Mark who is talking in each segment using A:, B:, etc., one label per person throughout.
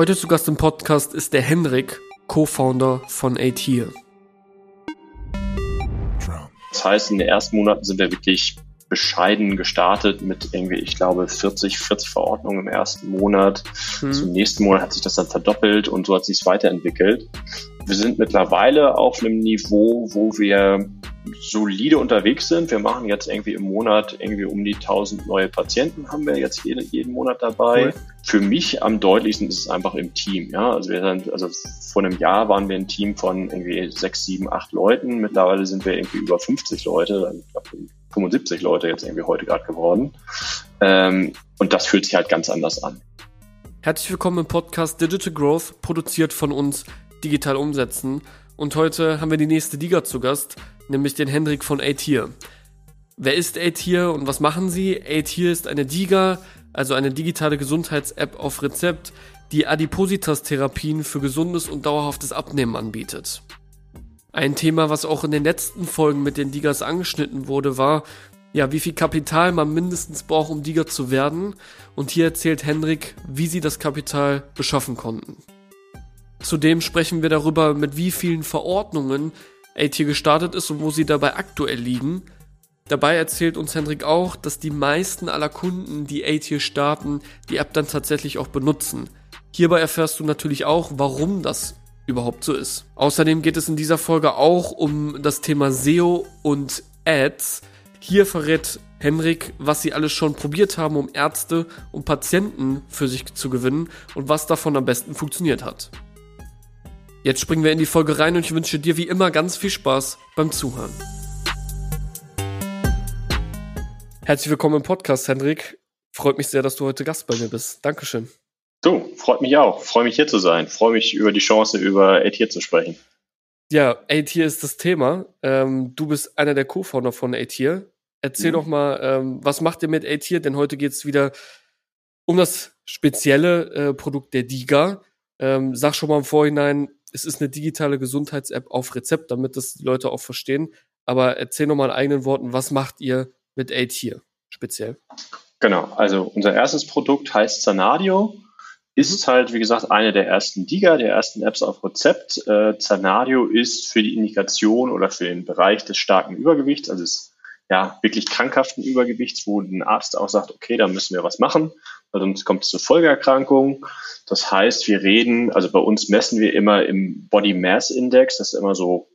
A: Heute zu Gast im Podcast ist der Henrik, Co-Founder von ATIR.
B: Das heißt, in den ersten Monaten sind wir wirklich bescheiden gestartet mit irgendwie, ich glaube, 40, 40 Verordnungen im ersten Monat. Hm. Zum nächsten Monat hat sich das dann verdoppelt und so hat sich es weiterentwickelt. Wir sind mittlerweile auf einem Niveau, wo wir solide unterwegs sind. Wir machen jetzt irgendwie im Monat irgendwie um die 1000 neue Patienten haben wir jetzt jeden, jeden Monat dabei. Cool. Für mich am deutlichsten ist es einfach im Team. Ja, also wir sind, also vor einem Jahr waren wir ein Team von irgendwie sechs, sieben, acht Leuten. Mittlerweile sind wir irgendwie über 50 Leute. Ich glaube, 75 Leute jetzt irgendwie heute gerade geworden. Ähm, und das fühlt sich halt ganz anders an.
A: Herzlich willkommen im Podcast Digital Growth, produziert von uns Digital Umsetzen. Und heute haben wir die nächste Liga zu Gast, nämlich den Hendrik von A-Tier. Wer ist A-Tier und was machen sie? A-Tier ist eine DIGA, also eine digitale Gesundheits-App auf Rezept, die Adipositas-Therapien für gesundes und dauerhaftes Abnehmen anbietet. Ein Thema, was auch in den letzten Folgen mit den Digas angeschnitten wurde, war, ja, wie viel Kapital man mindestens braucht, um Diga zu werden. Und hier erzählt Hendrik, wie sie das Kapital beschaffen konnten. Zudem sprechen wir darüber, mit wie vielen Verordnungen AT gestartet ist und wo sie dabei aktuell liegen. Dabei erzählt uns Hendrik auch, dass die meisten aller Kunden, die AT starten, die App dann tatsächlich auch benutzen. Hierbei erfährst du natürlich auch, warum das überhaupt so ist. Außerdem geht es in dieser Folge auch um das Thema SEO und Ads. Hier verrät Henrik, was sie alles schon probiert haben, um Ärzte und Patienten für sich zu gewinnen und was davon am besten funktioniert hat. Jetzt springen wir in die Folge rein und ich wünsche dir wie immer ganz viel Spaß beim Zuhören. Herzlich willkommen im Podcast, Hendrik. Freut mich sehr, dass du heute Gast bei mir bist. Dankeschön.
B: Du, freut mich auch. Freue mich hier zu sein. Freue mich über die Chance, über ATIR zu sprechen.
A: Ja, ATIR ist das Thema. Ähm, du bist einer der Co-Founder von ATIR. Erzähl mhm. doch mal, ähm, was macht ihr mit ATIR? Denn heute geht es wieder um das spezielle äh, Produkt der DIGA. Ähm, sag schon mal im Vorhinein, es ist eine digitale Gesundheits-App auf Rezept, damit das die Leute auch verstehen. Aber erzähl noch mal in eigenen Worten, was macht ihr mit ATIR speziell?
B: Genau, also unser erstes Produkt heißt Zanadio ist halt, wie gesagt, eine der ersten DIGA, der ersten Apps auf Rezept. Äh, Zanadio ist für die Indikation oder für den Bereich des starken Übergewichts, also des ja, wirklich krankhaften Übergewichts, wo ein Arzt auch sagt, okay, da müssen wir was machen, sonst kommt es zu Folgeerkrankungen. Das heißt, wir reden, also bei uns messen wir immer im Body Mass Index, das ist immer so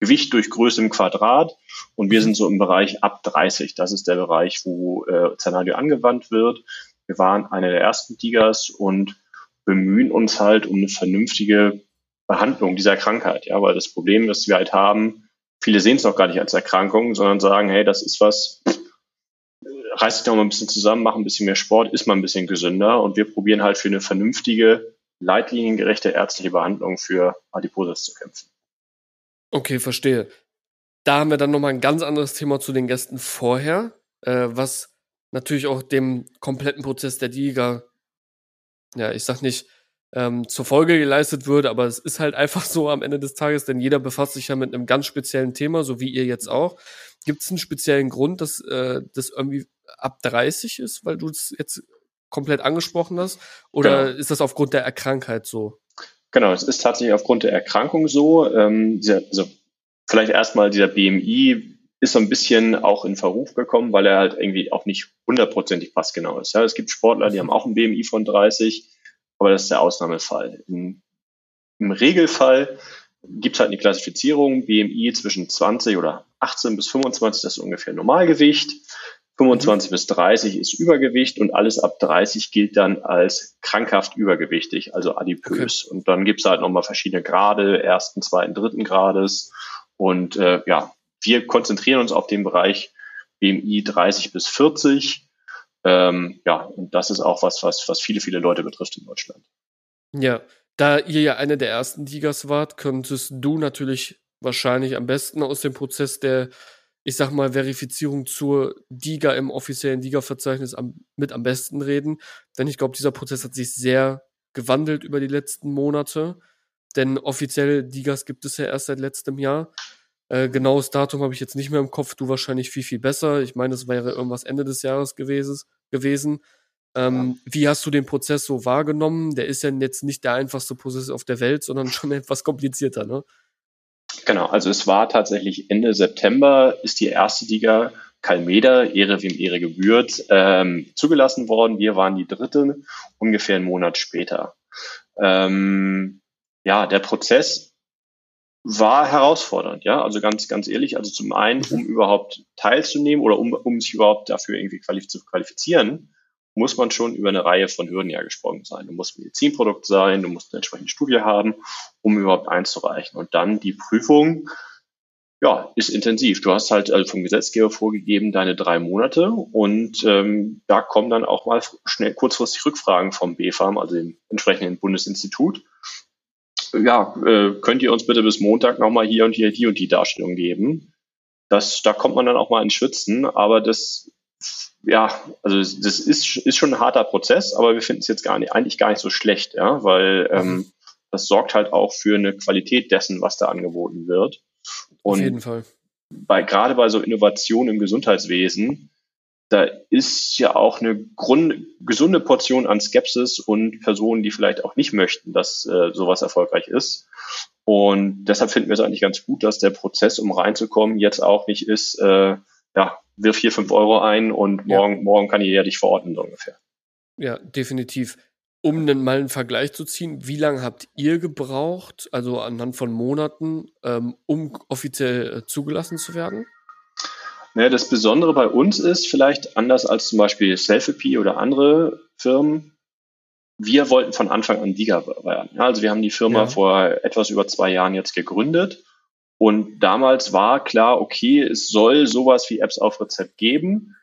B: Gewicht durch Größe im Quadrat und wir sind so im Bereich ab 30. Das ist der Bereich, wo äh, Zanadio angewandt wird. Wir waren eine der ersten Digas und bemühen uns halt um eine vernünftige Behandlung dieser Krankheit. Ja, weil das Problem, das wir halt haben, viele sehen es noch gar nicht als Erkrankung, sondern sagen, hey, das ist was, reiß dich doch mal ein bisschen zusammen, mach ein bisschen mehr Sport, ist mal ein bisschen gesünder und wir probieren halt für eine vernünftige, leitliniengerechte ärztliche Behandlung für Adipositas zu kämpfen.
A: Okay, verstehe. Da haben wir dann nochmal ein ganz anderes Thema zu den Gästen vorher, äh, was natürlich auch dem kompletten Prozess der Liga, ja, ich sag nicht, ähm, zur Folge geleistet würde, aber es ist halt einfach so am Ende des Tages, denn jeder befasst sich ja mit einem ganz speziellen Thema, so wie ihr jetzt auch. Gibt es einen speziellen Grund, dass äh, das irgendwie ab 30 ist, weil du es jetzt komplett angesprochen hast? Oder genau. ist das aufgrund der Erkrankheit so?
B: Genau, es ist tatsächlich aufgrund der Erkrankung so. Ähm, dieser, also vielleicht erstmal dieser BMI ist so ein bisschen auch in Verruf gekommen, weil er halt irgendwie auch nicht hundertprozentig passgenau ist. Ja, es gibt Sportler, die haben auch ein BMI von 30, aber das ist der Ausnahmefall. Im, im Regelfall gibt es halt eine Klassifizierung, BMI zwischen 20 oder 18 bis 25, das ist ungefähr Normalgewicht. 25 mhm. bis 30 ist Übergewicht und alles ab 30 gilt dann als krankhaft übergewichtig, also adipös. Okay. Und dann gibt es halt nochmal verschiedene Grade, ersten, zweiten, dritten Grades. Und äh, ja, wir konzentrieren uns auf den Bereich BMI 30 bis 40. Ähm, ja, und das ist auch was, was, was viele, viele Leute betrifft in Deutschland.
A: Ja, da ihr ja eine der ersten Ligas wart, könntest du natürlich wahrscheinlich am besten aus dem Prozess der, ich sag mal, Verifizierung zur Liga im offiziellen Liga-Verzeichnis am, mit am besten reden. Denn ich glaube, dieser Prozess hat sich sehr gewandelt über die letzten Monate. Denn offizielle Ligas gibt es ja erst seit letztem Jahr. Äh, genaues Datum habe ich jetzt nicht mehr im Kopf, du wahrscheinlich viel, viel besser. Ich meine, es wäre irgendwas Ende des Jahres gewesen. gewesen. Ähm, ja. Wie hast du den Prozess so wahrgenommen? Der ist ja jetzt nicht der einfachste Prozess auf der Welt, sondern schon etwas komplizierter, ne?
B: Genau, also es war tatsächlich Ende September ist die erste Liga Calmeda, Ehre wem Ehre gebührt, ähm, zugelassen worden. Wir waren die dritte, ungefähr einen Monat später. Ähm, ja, der Prozess war herausfordernd, ja, also ganz, ganz ehrlich, also zum einen, um mhm. überhaupt teilzunehmen oder um, um sich überhaupt dafür irgendwie qualif zu qualifizieren, muss man schon über eine Reihe von Hürden ja gesprungen sein. Du musst Medizinprodukt sein, du musst eine entsprechende Studie haben, um überhaupt einzureichen. Und dann die Prüfung, ja, ist intensiv. Du hast halt also vom Gesetzgeber vorgegeben deine drei Monate und ähm, da kommen dann auch mal schnell kurzfristig Rückfragen vom BfArM, also dem entsprechenden Bundesinstitut. Ja, äh, könnt ihr uns bitte bis Montag nochmal hier und hier die und die Darstellung geben? Das, da kommt man dann auch mal ins Schwitzen, aber das, ja, also das ist, ist schon ein harter Prozess, aber wir finden es jetzt gar nicht, eigentlich gar nicht so schlecht, ja, weil ähm, das sorgt halt auch für eine Qualität dessen, was da angeboten wird.
A: Und Auf jeden Fall.
B: Bei, gerade bei so Innovationen im Gesundheitswesen, da ist ja auch eine Grund, gesunde Portion an Skepsis und Personen, die vielleicht auch nicht möchten, dass äh, sowas erfolgreich ist. Und deshalb finden wir es eigentlich ganz gut, dass der Prozess, um reinzukommen, jetzt auch nicht ist, äh, ja, wirf hier fünf Euro ein und morgen, ja. morgen kann ich ja dich verorten, so ungefähr.
A: Ja, definitiv um einen, mal einen Vergleich zu ziehen, wie lange habt ihr gebraucht, also anhand von Monaten, ähm, um offiziell äh, zugelassen zu werden?
B: Naja, das Besondere bei uns ist vielleicht anders als zum Beispiel Selfie oder andere Firmen. Wir wollten von Anfang an Liga werden. Ja, also wir haben die Firma ja. vor etwas über zwei Jahren jetzt gegründet. Und damals war klar, okay, es soll sowas wie Apps auf Rezept geben.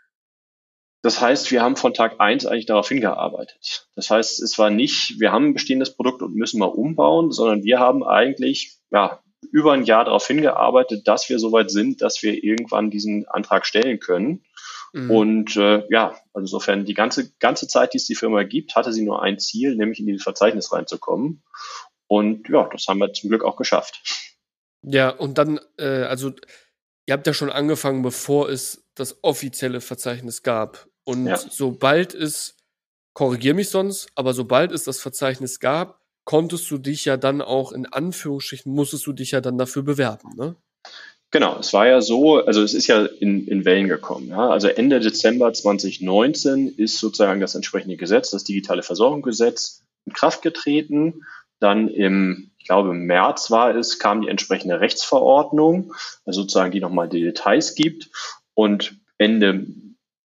B: Das heißt, wir haben von Tag eins eigentlich darauf hingearbeitet. Das heißt, es war nicht, wir haben ein bestehendes Produkt und müssen mal umbauen, sondern wir haben eigentlich ja, über ein Jahr darauf hingearbeitet, dass wir soweit sind, dass wir irgendwann diesen Antrag stellen können. Mhm. Und äh, ja, also insofern die ganze, ganze Zeit, die es die Firma gibt, hatte sie nur ein Ziel, nämlich in dieses Verzeichnis reinzukommen. Und ja, das haben wir zum Glück auch geschafft.
A: Ja, und dann, äh, also ihr habt ja schon angefangen, bevor es das offizielle Verzeichnis gab. Und ja. sobald es, korrigier mich sonst, aber sobald es das Verzeichnis gab, konntest du dich ja dann auch in Anführungsstrichen, musstest du dich ja dann dafür bewerben, ne?
B: Genau, es war ja so, also es ist ja in, in Wellen gekommen. Ja? Also Ende Dezember 2019 ist sozusagen das entsprechende Gesetz, das digitale Versorgungsgesetz, in Kraft getreten. Dann im, ich glaube, im März war es, kam die entsprechende Rechtsverordnung, also sozusagen die nochmal die Details gibt. Und Ende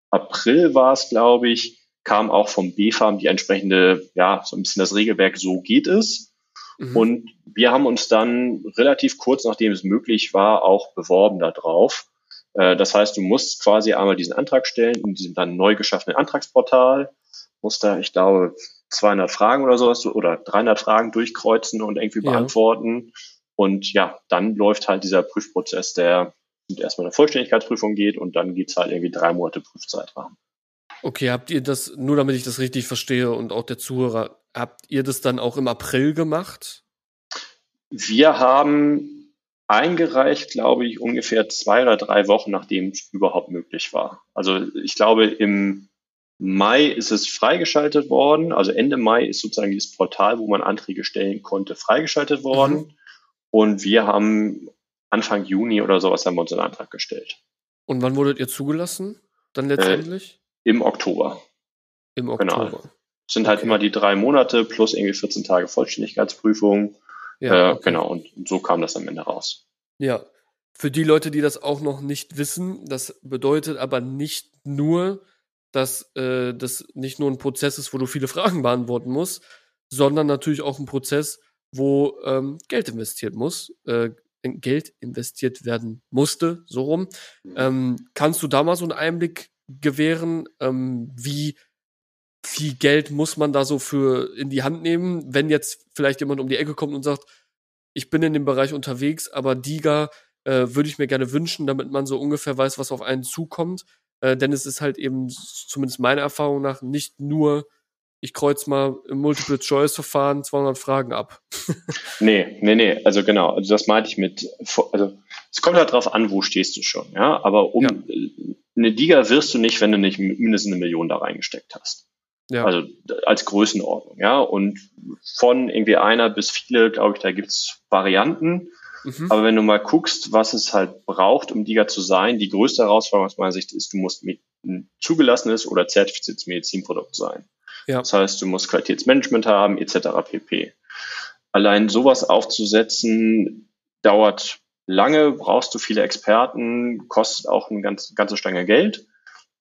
B: April war es, glaube ich, kam auch vom BfArM die entsprechende, ja, so ein bisschen das Regelwerk, so geht es. Mhm. Und wir haben uns dann relativ kurz, nachdem es möglich war, auch beworben darauf. Äh, das heißt, du musst quasi einmal diesen Antrag stellen in diesem dann neu geschaffenen Antragsportal, musst da, ich glaube, 200 Fragen oder sowas oder 300 Fragen durchkreuzen und irgendwie ja. beantworten. Und ja, dann läuft halt dieser Prüfprozess, der erstmal eine Vollständigkeitsprüfung geht und dann geht's halt irgendwie drei Monate Prüfzeitraum.
A: Okay, habt ihr das, nur damit ich das richtig verstehe und auch der Zuhörer, habt ihr das dann auch im April gemacht?
B: Wir haben eingereicht, glaube ich, ungefähr zwei oder drei Wochen, nachdem es überhaupt möglich war. Also ich glaube, im Mai ist es freigeschaltet worden. Also Ende Mai ist sozusagen dieses Portal, wo man Anträge stellen konnte, freigeschaltet worden. Mhm. Und wir haben Anfang Juni oder sowas haben wir uns einen Antrag gestellt.
A: Und wann wurdet ihr zugelassen? Dann letztendlich?
B: Äh, Im Oktober.
A: Im Oktober. Genau.
B: Es sind halt okay. immer die drei Monate plus irgendwie 14 Tage Vollständigkeitsprüfung. Ja, äh, okay. Genau, und so kam das am Ende raus.
A: Ja. Für die Leute, die das auch noch nicht wissen, das bedeutet aber nicht nur, dass äh, das nicht nur ein Prozess ist, wo du viele Fragen beantworten musst, sondern natürlich auch ein Prozess, wo ähm, Geld investiert muss, äh, Geld investiert werden musste, so rum. Mhm. Ähm, kannst du da mal so einen Einblick gewähren, ähm, wie viel Geld muss man da so für in die Hand nehmen, wenn jetzt vielleicht jemand um die Ecke kommt und sagt, ich bin in dem Bereich unterwegs, aber Diga äh, würde ich mir gerne wünschen, damit man so ungefähr weiß, was auf einen zukommt. Äh, denn es ist halt eben, zumindest meiner Erfahrung nach, nicht nur ich kreuz mal im Multiple-Choice-Verfahren 200 Fragen ab.
B: nee, nee, nee, also genau, also das meinte ich mit, also es kommt halt drauf an, wo stehst du schon, ja, aber um ja. eine Liga wirst du nicht, wenn du nicht mindestens eine Million da reingesteckt hast. Ja. Also als Größenordnung, ja. Und von irgendwie einer bis viele, glaube ich, da gibt's Varianten. Mhm. Aber wenn du mal guckst, was es halt braucht, um Diga zu sein, die größte Herausforderung aus meiner Sicht ist, du musst ein zugelassenes oder zertifiziertes Medizinprodukt sein. Ja. Das heißt, du musst Qualitätsmanagement haben, etc. pp. Allein sowas aufzusetzen, dauert lange, brauchst du viele Experten, kostet auch eine ganz, ganze Stange Geld.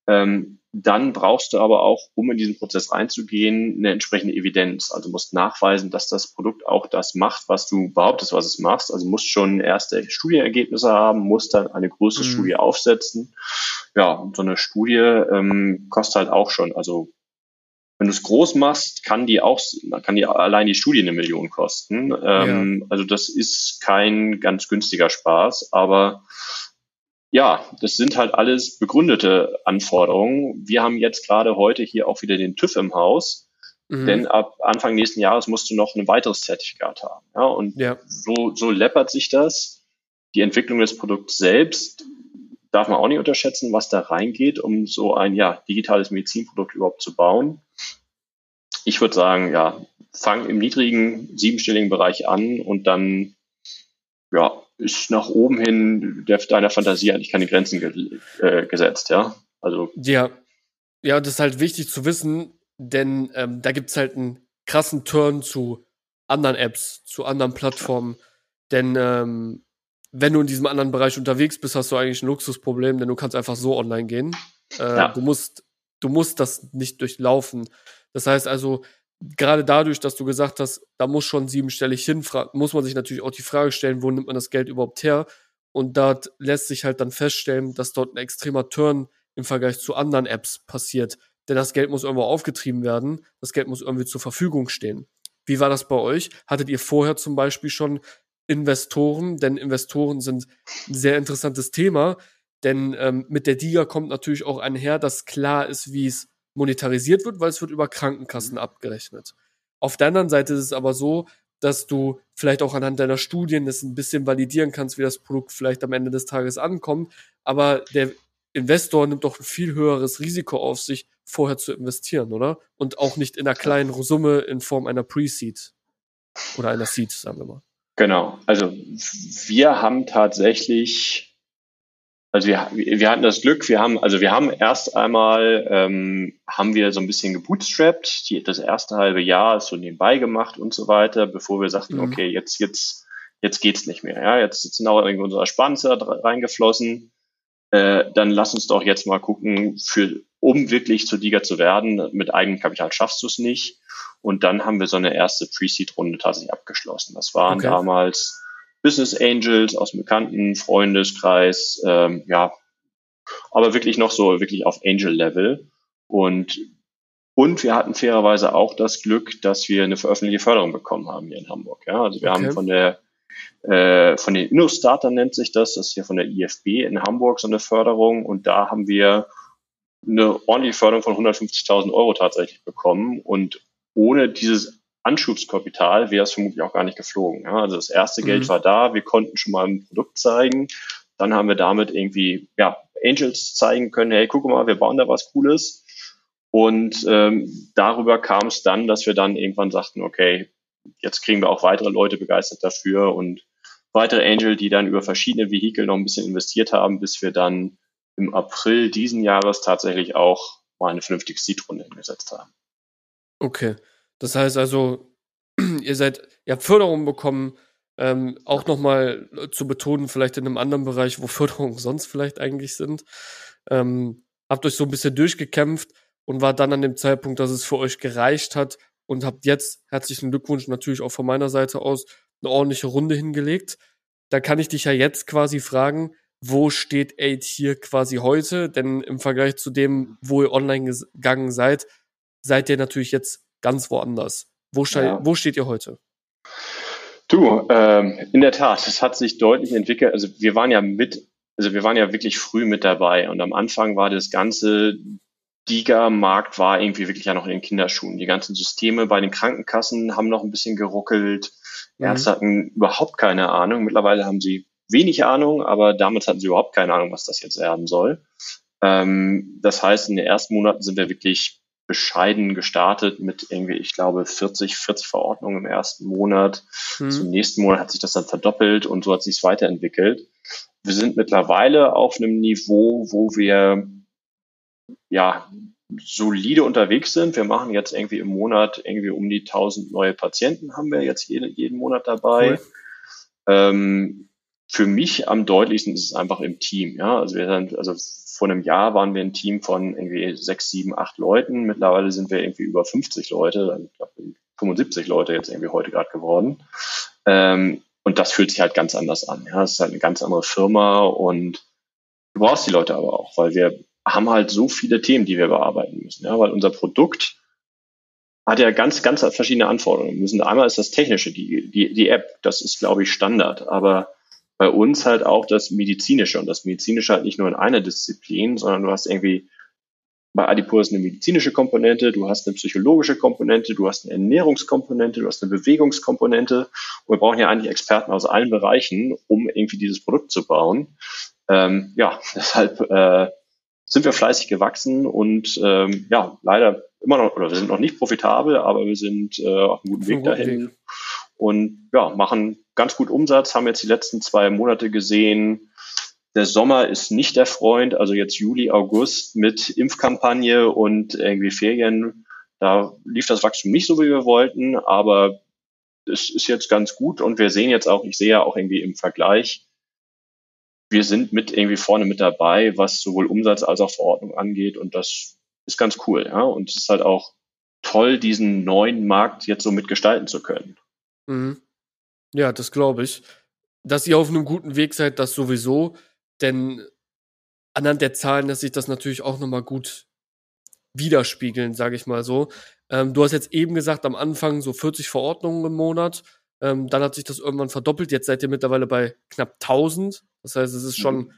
B: Ähm, dann brauchst du aber auch, um in diesen Prozess reinzugehen, eine entsprechende Evidenz. Also musst nachweisen, dass das Produkt auch das macht, was du behauptest, was es macht. Also musst schon erste Studienergebnisse haben, musst dann eine größere mhm. Studie aufsetzen. Ja, und so eine Studie ähm, kostet halt auch schon, also wenn du es groß machst, kann die auch, kann die allein die Studie eine Million kosten. Ähm, ja. Also das ist kein ganz günstiger Spaß, aber ja, das sind halt alles begründete Anforderungen. Wir haben jetzt gerade heute hier auch wieder den TÜV im Haus, mhm. denn ab Anfang nächsten Jahres musst du noch ein weiteres Zertifikat haben. Ja, und ja. so, so läppert sich das. Die Entwicklung des Produkts selbst darf man auch nicht unterschätzen, was da reingeht, um so ein ja, digitales Medizinprodukt überhaupt zu bauen. Ich würde sagen, ja, fang im niedrigen siebenstelligen Bereich an und dann ja, ist nach oben hin der, deiner Fantasie eigentlich keine Grenzen ge äh, gesetzt, ja. Also.
A: Ja. Ja, das ist halt wichtig zu wissen, denn ähm, da gibt's halt einen krassen Turn zu anderen Apps, zu anderen Plattformen. Denn ähm, wenn du in diesem anderen Bereich unterwegs bist, hast du eigentlich ein Luxusproblem, denn du kannst einfach so online gehen. Äh, ja. Du musst, du musst das nicht durchlaufen. Das heißt also, gerade dadurch, dass du gesagt hast, da muss schon siebenstellig hin, muss man sich natürlich auch die Frage stellen, wo nimmt man das Geld überhaupt her? Und dort lässt sich halt dann feststellen, dass dort ein extremer Turn im Vergleich zu anderen Apps passiert. Denn das Geld muss irgendwo aufgetrieben werden, das Geld muss irgendwie zur Verfügung stehen. Wie war das bei euch? Hattet ihr vorher zum Beispiel schon Investoren? Denn Investoren sind ein sehr interessantes Thema. Denn ähm, mit der DIGA kommt natürlich auch einher, dass klar ist, wie es monetarisiert wird, weil es wird über Krankenkassen mhm. abgerechnet. Auf der anderen Seite ist es aber so, dass du vielleicht auch anhand deiner Studien das ein bisschen validieren kannst, wie das Produkt vielleicht am Ende des Tages ankommt. Aber der Investor nimmt doch ein viel höheres Risiko auf sich, vorher zu investieren, oder? Und auch nicht in einer kleinen Summe in Form einer Pre-Seed oder einer Seed, sagen wir mal.
B: Genau. Also wir haben tatsächlich also wir, wir hatten das Glück, wir haben, also wir haben erst einmal, ähm, haben wir so ein bisschen gebootstrapped, die, das erste halbe Jahr ist so nebenbei gemacht und so weiter, bevor wir sagten, mhm. okay, jetzt, jetzt, jetzt geht's nicht mehr, ja, jetzt sind auch irgendwie unsere Ersparnisse reingeflossen, äh, dann lass uns doch jetzt mal gucken, für, um wirklich zu Liga zu werden, mit eigenem Kapital schaffst du es nicht. Und dann haben wir so eine erste Pre-Seed-Runde tatsächlich abgeschlossen. Das waren okay. damals Business Angels aus dem bekannten Freundeskreis, ähm, ja, aber wirklich noch so wirklich auf Angel-Level. Und, und wir hatten fairerweise auch das Glück, dass wir eine veröffentlichte Förderung bekommen haben hier in Hamburg. Ja, also wir okay. haben von der äh, von den InnoStarter nennt sich das, das ist hier von der IFB in Hamburg so eine Förderung und da haben wir eine ordentliche Förderung von 150.000 Euro tatsächlich bekommen und ohne dieses Anschubskapital wäre es vermutlich auch gar nicht geflogen. Ja, also das erste mhm. Geld war da, wir konnten schon mal ein Produkt zeigen. Dann haben wir damit irgendwie ja, Angels zeigen können, hey, guck mal, wir bauen da was Cooles. Und ähm, darüber kam es dann, dass wir dann irgendwann sagten, okay, jetzt kriegen wir auch weitere Leute begeistert dafür und weitere Angel, die dann über verschiedene Vehikel noch ein bisschen investiert haben, bis wir dann im April diesen Jahres tatsächlich auch mal eine vernünftige Seed-Runde hingesetzt haben.
A: Okay. Das heißt also, ihr seid, ihr habt Förderung bekommen, ähm, auch nochmal zu betonen, vielleicht in einem anderen Bereich, wo Förderungen sonst vielleicht eigentlich sind. Ähm, habt euch so ein bisschen durchgekämpft und war dann an dem Zeitpunkt, dass es für euch gereicht hat und habt jetzt, herzlichen Glückwunsch natürlich auch von meiner Seite aus, eine ordentliche Runde hingelegt. Da kann ich dich ja jetzt quasi fragen, wo steht Aid hier quasi heute? Denn im Vergleich zu dem, wo ihr online gegangen seid, seid ihr natürlich jetzt ganz woanders. Wo, ja. wo steht ihr heute?
B: Du, ähm, in der Tat, es hat sich deutlich entwickelt. Also wir waren ja mit, also wir waren ja wirklich früh mit dabei und am Anfang war das ganze Diga-Markt war irgendwie wirklich ja noch in den Kinderschuhen. Die ganzen Systeme bei den Krankenkassen haben noch ein bisschen geruckelt. Mhm. Ärzte hatten überhaupt keine Ahnung. Mittlerweile haben sie wenig Ahnung, aber damals hatten sie überhaupt keine Ahnung, was das jetzt werden soll. Ähm, das heißt, in den ersten Monaten sind wir wirklich bescheiden gestartet mit irgendwie, ich glaube, 40, 40 Verordnungen im ersten Monat. Mhm. Zum nächsten Monat hat sich das dann verdoppelt und so hat sich es weiterentwickelt. Wir sind mittlerweile auf einem Niveau, wo wir ja solide unterwegs sind. Wir machen jetzt irgendwie im Monat irgendwie um die 1000 neue Patienten haben wir jetzt jeden, jeden Monat dabei. Cool. Ähm, für mich am deutlichsten ist es einfach im Team. Ja, also wir sind, also vor einem Jahr waren wir ein Team von irgendwie sechs, sieben, acht Leuten. Mittlerweile sind wir irgendwie über 50 Leute, ich glaube 75 Leute jetzt irgendwie heute gerade geworden. Ähm, und das fühlt sich halt ganz anders an. Ja, es ist halt eine ganz andere Firma und du brauchst die Leute aber auch, weil wir haben halt so viele Themen, die wir bearbeiten müssen. Ja, weil unser Produkt hat ja ganz, ganz verschiedene Anforderungen. Wir müssen einmal ist das Technische, die, die, die App, das ist, glaube ich, Standard. Aber bei uns halt auch das Medizinische. Und das Medizinische halt nicht nur in einer Disziplin, sondern du hast irgendwie bei Adipur eine medizinische Komponente, du hast eine psychologische Komponente, du hast eine Ernährungskomponente, du hast eine Bewegungskomponente. Und wir brauchen ja eigentlich Experten aus allen Bereichen, um irgendwie dieses Produkt zu bauen. Ähm, ja, deshalb äh, sind wir fleißig gewachsen und ähm, ja, leider immer noch, oder wir sind noch nicht profitabel, aber wir sind äh, auf einem guten Weg dahin. Weg. Und ja, machen ganz gut Umsatz, haben jetzt die letzten zwei Monate gesehen. Der Sommer ist nicht der Freund, also jetzt Juli, August mit Impfkampagne und irgendwie Ferien. Da lief das Wachstum nicht so, wie wir wollten, aber es ist jetzt ganz gut und wir sehen jetzt auch, ich sehe ja auch irgendwie im Vergleich, wir sind mit irgendwie vorne mit dabei, was sowohl Umsatz als auch Verordnung angeht und das ist ganz cool, ja. Und es ist halt auch toll, diesen neuen Markt jetzt so mitgestalten zu können.
A: Mhm. Ja, das glaube ich. Dass ihr auf einem guten Weg seid, das sowieso, denn anhand der Zahlen lässt sich das natürlich auch nochmal gut widerspiegeln, sage ich mal so. Ähm, du hast jetzt eben gesagt, am Anfang so 40 Verordnungen im Monat. Ähm, dann hat sich das irgendwann verdoppelt. Jetzt seid ihr mittlerweile bei knapp 1000. Das heißt, es ist schon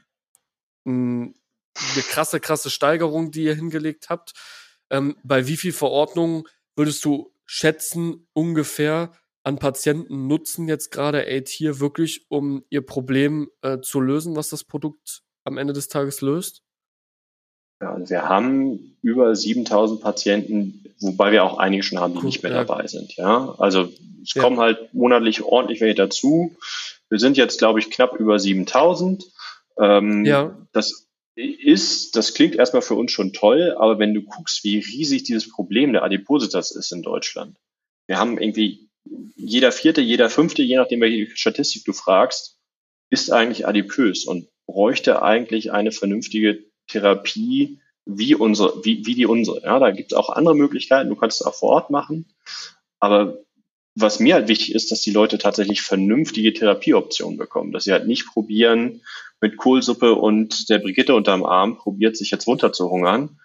A: mhm. eine krasse, krasse Steigerung, die ihr hingelegt habt. Ähm, bei wie viel Verordnungen würdest du schätzen, ungefähr an Patienten nutzen jetzt gerade Aid hier wirklich, um ihr Problem äh, zu lösen, was das Produkt am Ende des Tages löst?
B: Ja, also wir haben über 7000 Patienten, wobei wir auch einige schon haben, die cool, nicht mehr ja. dabei sind. Ja, also es ja. kommen halt monatlich ordentlich welche dazu. Wir sind jetzt, glaube ich, knapp über 7000. Ähm, ja. Das ist, das klingt erstmal für uns schon toll, aber wenn du guckst, wie riesig dieses Problem der Adipositas ist in Deutschland. Wir haben irgendwie jeder vierte, jeder fünfte, je nachdem welche Statistik du fragst, ist eigentlich adipös und bräuchte eigentlich eine vernünftige Therapie wie unsere, wie, wie die unsere. Ja, da gibt es auch andere Möglichkeiten. Du kannst es auch vor Ort machen. Aber was mir halt wichtig ist, dass die Leute tatsächlich vernünftige Therapieoptionen bekommen, dass sie halt nicht probieren, mit Kohlsuppe und der Brigitte unterm Arm probiert, sich jetzt runterzuhungern,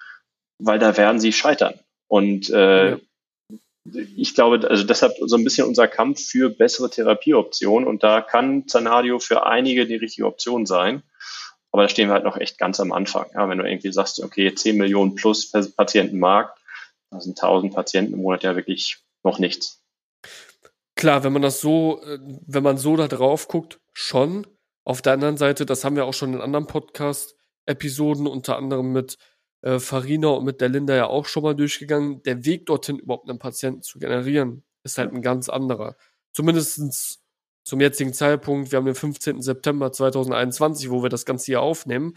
B: weil da werden sie scheitern. Und äh, ja. Ich glaube, also deshalb so ein bisschen unser Kampf für bessere Therapieoptionen und da kann Zanadio für einige die richtige Option sein. Aber da stehen wir halt noch echt ganz am Anfang. Ja, wenn du irgendwie sagst, okay, 10 Millionen plus Patientenmarkt, da sind 1000 Patienten im Monat ja wirklich noch nichts.
A: Klar, wenn man das so, äh, wenn man so da drauf guckt, schon. Auf der anderen Seite, das haben wir auch schon in anderen Podcast-Episoden, unter anderem mit äh, Farina und mit der Linda ja auch schon mal durchgegangen. Der Weg dorthin, überhaupt einen Patienten zu generieren, ist halt ein ganz anderer. Zumindestens zum jetzigen Zeitpunkt, wir haben den 15. September 2021, wo wir das Ganze hier aufnehmen,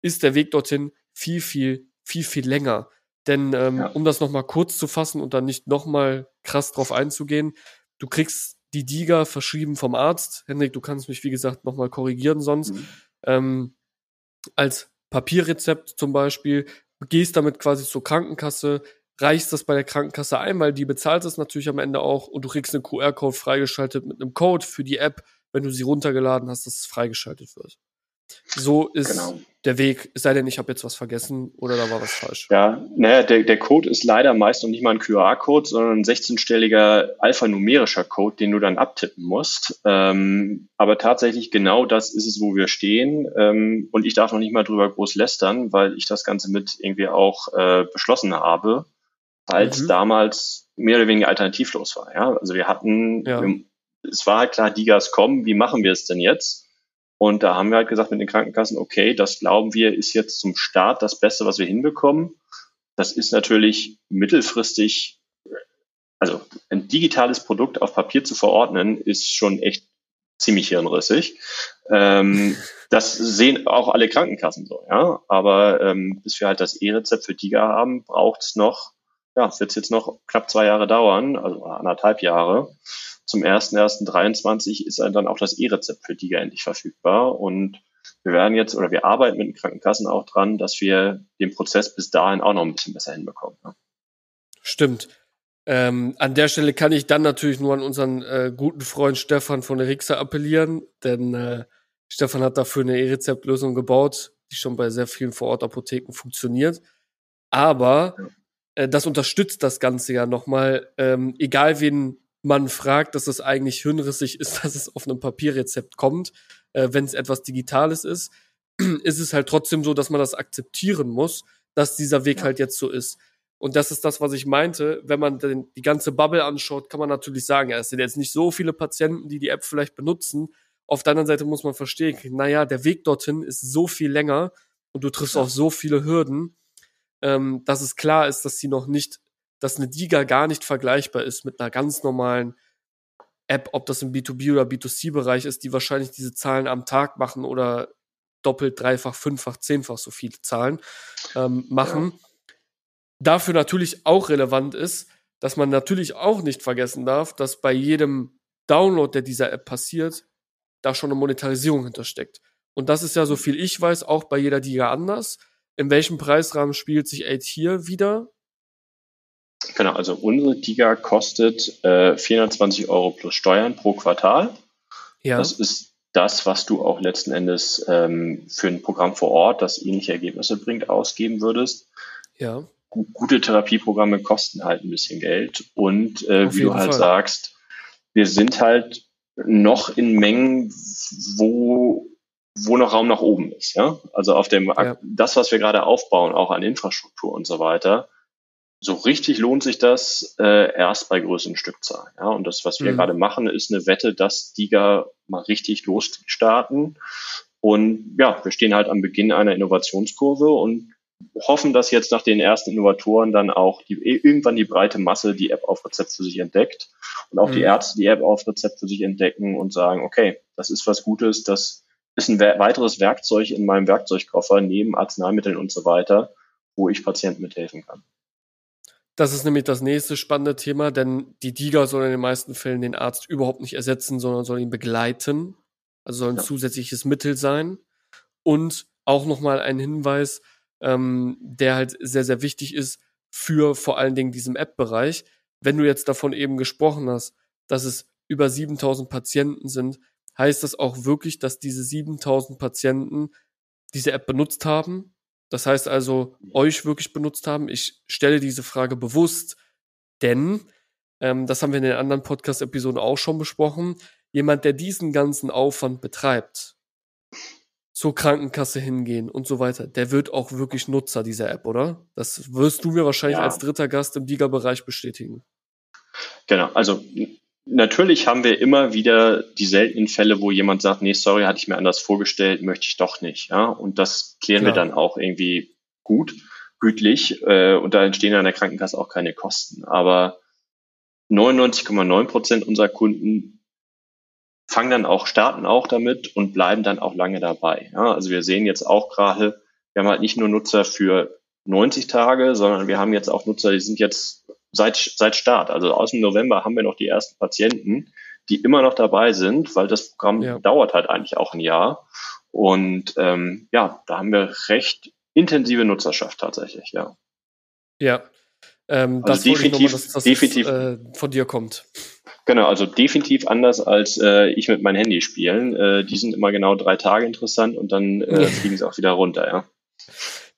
A: ist der Weg dorthin viel, viel, viel, viel länger. Denn ähm, ja. um das nochmal kurz zu fassen und dann nicht nochmal krass drauf einzugehen, du kriegst die Diga verschrieben vom Arzt. Henrik, du kannst mich, wie gesagt, nochmal korrigieren sonst. Mhm. Ähm, als Papierrezept zum Beispiel, gehst damit quasi zur Krankenkasse, reichst das bei der Krankenkasse ein, weil die bezahlt es natürlich am Ende auch und du kriegst einen QR-Code freigeschaltet mit einem Code für die App, wenn du sie runtergeladen hast, dass es freigeschaltet wird. So ist genau. der Weg, es sei denn, ich habe jetzt was vergessen oder da war was falsch.
B: Ja, naja, der, der Code ist leider meist noch nicht mal ein QR-Code, sondern ein 16-stelliger alphanumerischer Code, den du dann abtippen musst. Ähm, aber tatsächlich genau das ist es, wo wir stehen. Ähm, und ich darf noch nicht mal drüber groß lästern, weil ich das Ganze mit irgendwie auch äh, beschlossen habe weil es mhm. damals mehr oder weniger alternativlos war. Ja? Also wir hatten, ja. wir, es war halt klar, die Gas kommen, wie machen wir es denn jetzt? Und da haben wir halt gesagt mit den Krankenkassen, okay, das glauben wir ist jetzt zum Start das Beste, was wir hinbekommen. das ist natürlich mittelfristig, also ein digitales Produkt auf Papier zu verordnen, ist schon echt ziemlich hirnrissig. Ähm, das sehen auch alle Krankenkassen so, ja. Aber ähm, bis wir halt das E-Rezept für DIGA haben, braucht es noch, ja, wird jetzt noch knapp zwei Jahre dauern, also anderthalb Jahre. Zum 1.1.23 ist dann auch das E-Rezept für DIGA endlich verfügbar. Und wir werden jetzt oder wir arbeiten mit den Krankenkassen auch dran, dass wir den Prozess bis dahin auch noch ein bisschen besser hinbekommen. Ne?
A: Stimmt. Ähm, an der Stelle kann ich dann natürlich nur an unseren äh, guten Freund Stefan von der Rixa appellieren, denn äh, Stefan hat dafür eine E-Rezept-Lösung gebaut, die schon bei sehr vielen Vorortapotheken funktioniert. Aber äh, das unterstützt das Ganze ja nochmal, ähm, egal wen man fragt, dass es eigentlich hirnrissig ist, dass es auf einem Papierrezept kommt, äh, wenn es etwas Digitales ist, ist es halt trotzdem so, dass man das akzeptieren muss, dass dieser Weg ja. halt jetzt so ist. Und das ist das, was ich meinte. Wenn man den, die ganze Bubble anschaut, kann man natürlich sagen, ja, es sind jetzt nicht so viele Patienten, die die App vielleicht benutzen. Auf der anderen Seite muss man verstehen, naja, der Weg dorthin ist so viel länger und du triffst ja. auf so viele Hürden, ähm, dass es klar ist, dass sie noch nicht, dass eine Diga gar nicht vergleichbar ist mit einer ganz normalen App, ob das im B2B oder B2C-Bereich ist, die wahrscheinlich diese Zahlen am Tag machen oder doppelt, dreifach, fünffach, zehnfach so viele Zahlen ähm, machen. Ja dafür natürlich auch relevant ist, dass man natürlich auch nicht vergessen darf, dass bei jedem Download, der dieser App passiert, da schon eine Monetarisierung hintersteckt. Und das ist ja, so viel ich weiß, auch bei jeder Diga anders. In welchem Preisrahmen spielt sich Aid hier wieder?
B: Genau, also unsere Diga kostet äh, 420 Euro plus Steuern pro Quartal. Ja. Das ist das, was du auch letzten Endes ähm, für ein Programm vor Ort, das ähnliche Ergebnisse bringt, ausgeben würdest. Ja gute Therapieprogramme kosten halt ein bisschen Geld. Und äh, wie du halt Fall. sagst, wir sind halt noch in Mengen, wo, wo noch Raum nach oben ist. Ja? Also auf dem, ja. das, was wir gerade aufbauen, auch an Infrastruktur und so weiter, so richtig lohnt sich das äh, erst bei größeren Stückzahlen. Ja? Und das, was wir mhm. gerade machen, ist eine Wette, dass Diga mal richtig losstarten. Und ja, wir stehen halt am Beginn einer Innovationskurve und hoffen, dass jetzt nach den ersten Innovatoren dann auch die, irgendwann die breite Masse die App auf Rezept für sich entdeckt und auch mhm. die Ärzte die App auf Rezept für sich entdecken und sagen, okay, das ist was Gutes, das ist ein weiteres Werkzeug in meinem Werkzeugkoffer neben Arzneimitteln und so weiter, wo ich Patienten mithelfen kann.
A: Das ist nämlich das nächste spannende Thema, denn die DIGA soll in den meisten Fällen den Arzt überhaupt nicht ersetzen, sondern soll ihn begleiten. Also soll ein ja. zusätzliches Mittel sein. Und auch nochmal ein Hinweis, ähm, der halt sehr, sehr wichtig ist für vor allen Dingen diesem App-Bereich. Wenn du jetzt davon eben gesprochen hast, dass es über 7000 Patienten sind, heißt das auch wirklich, dass diese 7000 Patienten diese App benutzt haben? Das heißt also, euch wirklich benutzt haben? Ich stelle diese Frage bewusst, denn, ähm, das haben wir in den anderen Podcast-Episoden auch schon besprochen, jemand, der diesen ganzen Aufwand betreibt, zur Krankenkasse hingehen und so weiter, der wird auch wirklich Nutzer dieser App, oder? Das wirst du mir wahrscheinlich ja. als dritter Gast im Liga-Bereich bestätigen.
B: Genau, also natürlich haben wir immer wieder die seltenen Fälle, wo jemand sagt, nee, sorry, hatte ich mir anders vorgestellt, möchte ich doch nicht. Ja? Und das klären Klar. wir dann auch irgendwie gut, gütlich äh, und da entstehen an der Krankenkasse auch keine Kosten. Aber 99,9 Prozent unserer Kunden fangen dann auch, starten auch damit und bleiben dann auch lange dabei. Ja, also wir sehen jetzt auch gerade, wir haben halt nicht nur Nutzer für 90 Tage, sondern wir haben jetzt auch Nutzer, die sind jetzt seit, seit Start, also aus dem November haben wir noch die ersten Patienten, die immer noch dabei sind, weil das Programm ja. dauert halt eigentlich auch ein Jahr. Und ähm, ja, da haben wir recht intensive Nutzerschaft tatsächlich, ja.
A: Ja, ähm, also das definitiv, mal, dass das definitiv äh, von dir kommt.
B: Genau, also definitiv anders als äh, ich mit meinem Handy spielen. Äh, die sind immer genau drei Tage interessant und dann äh, fliegen sie auch wieder runter, ja.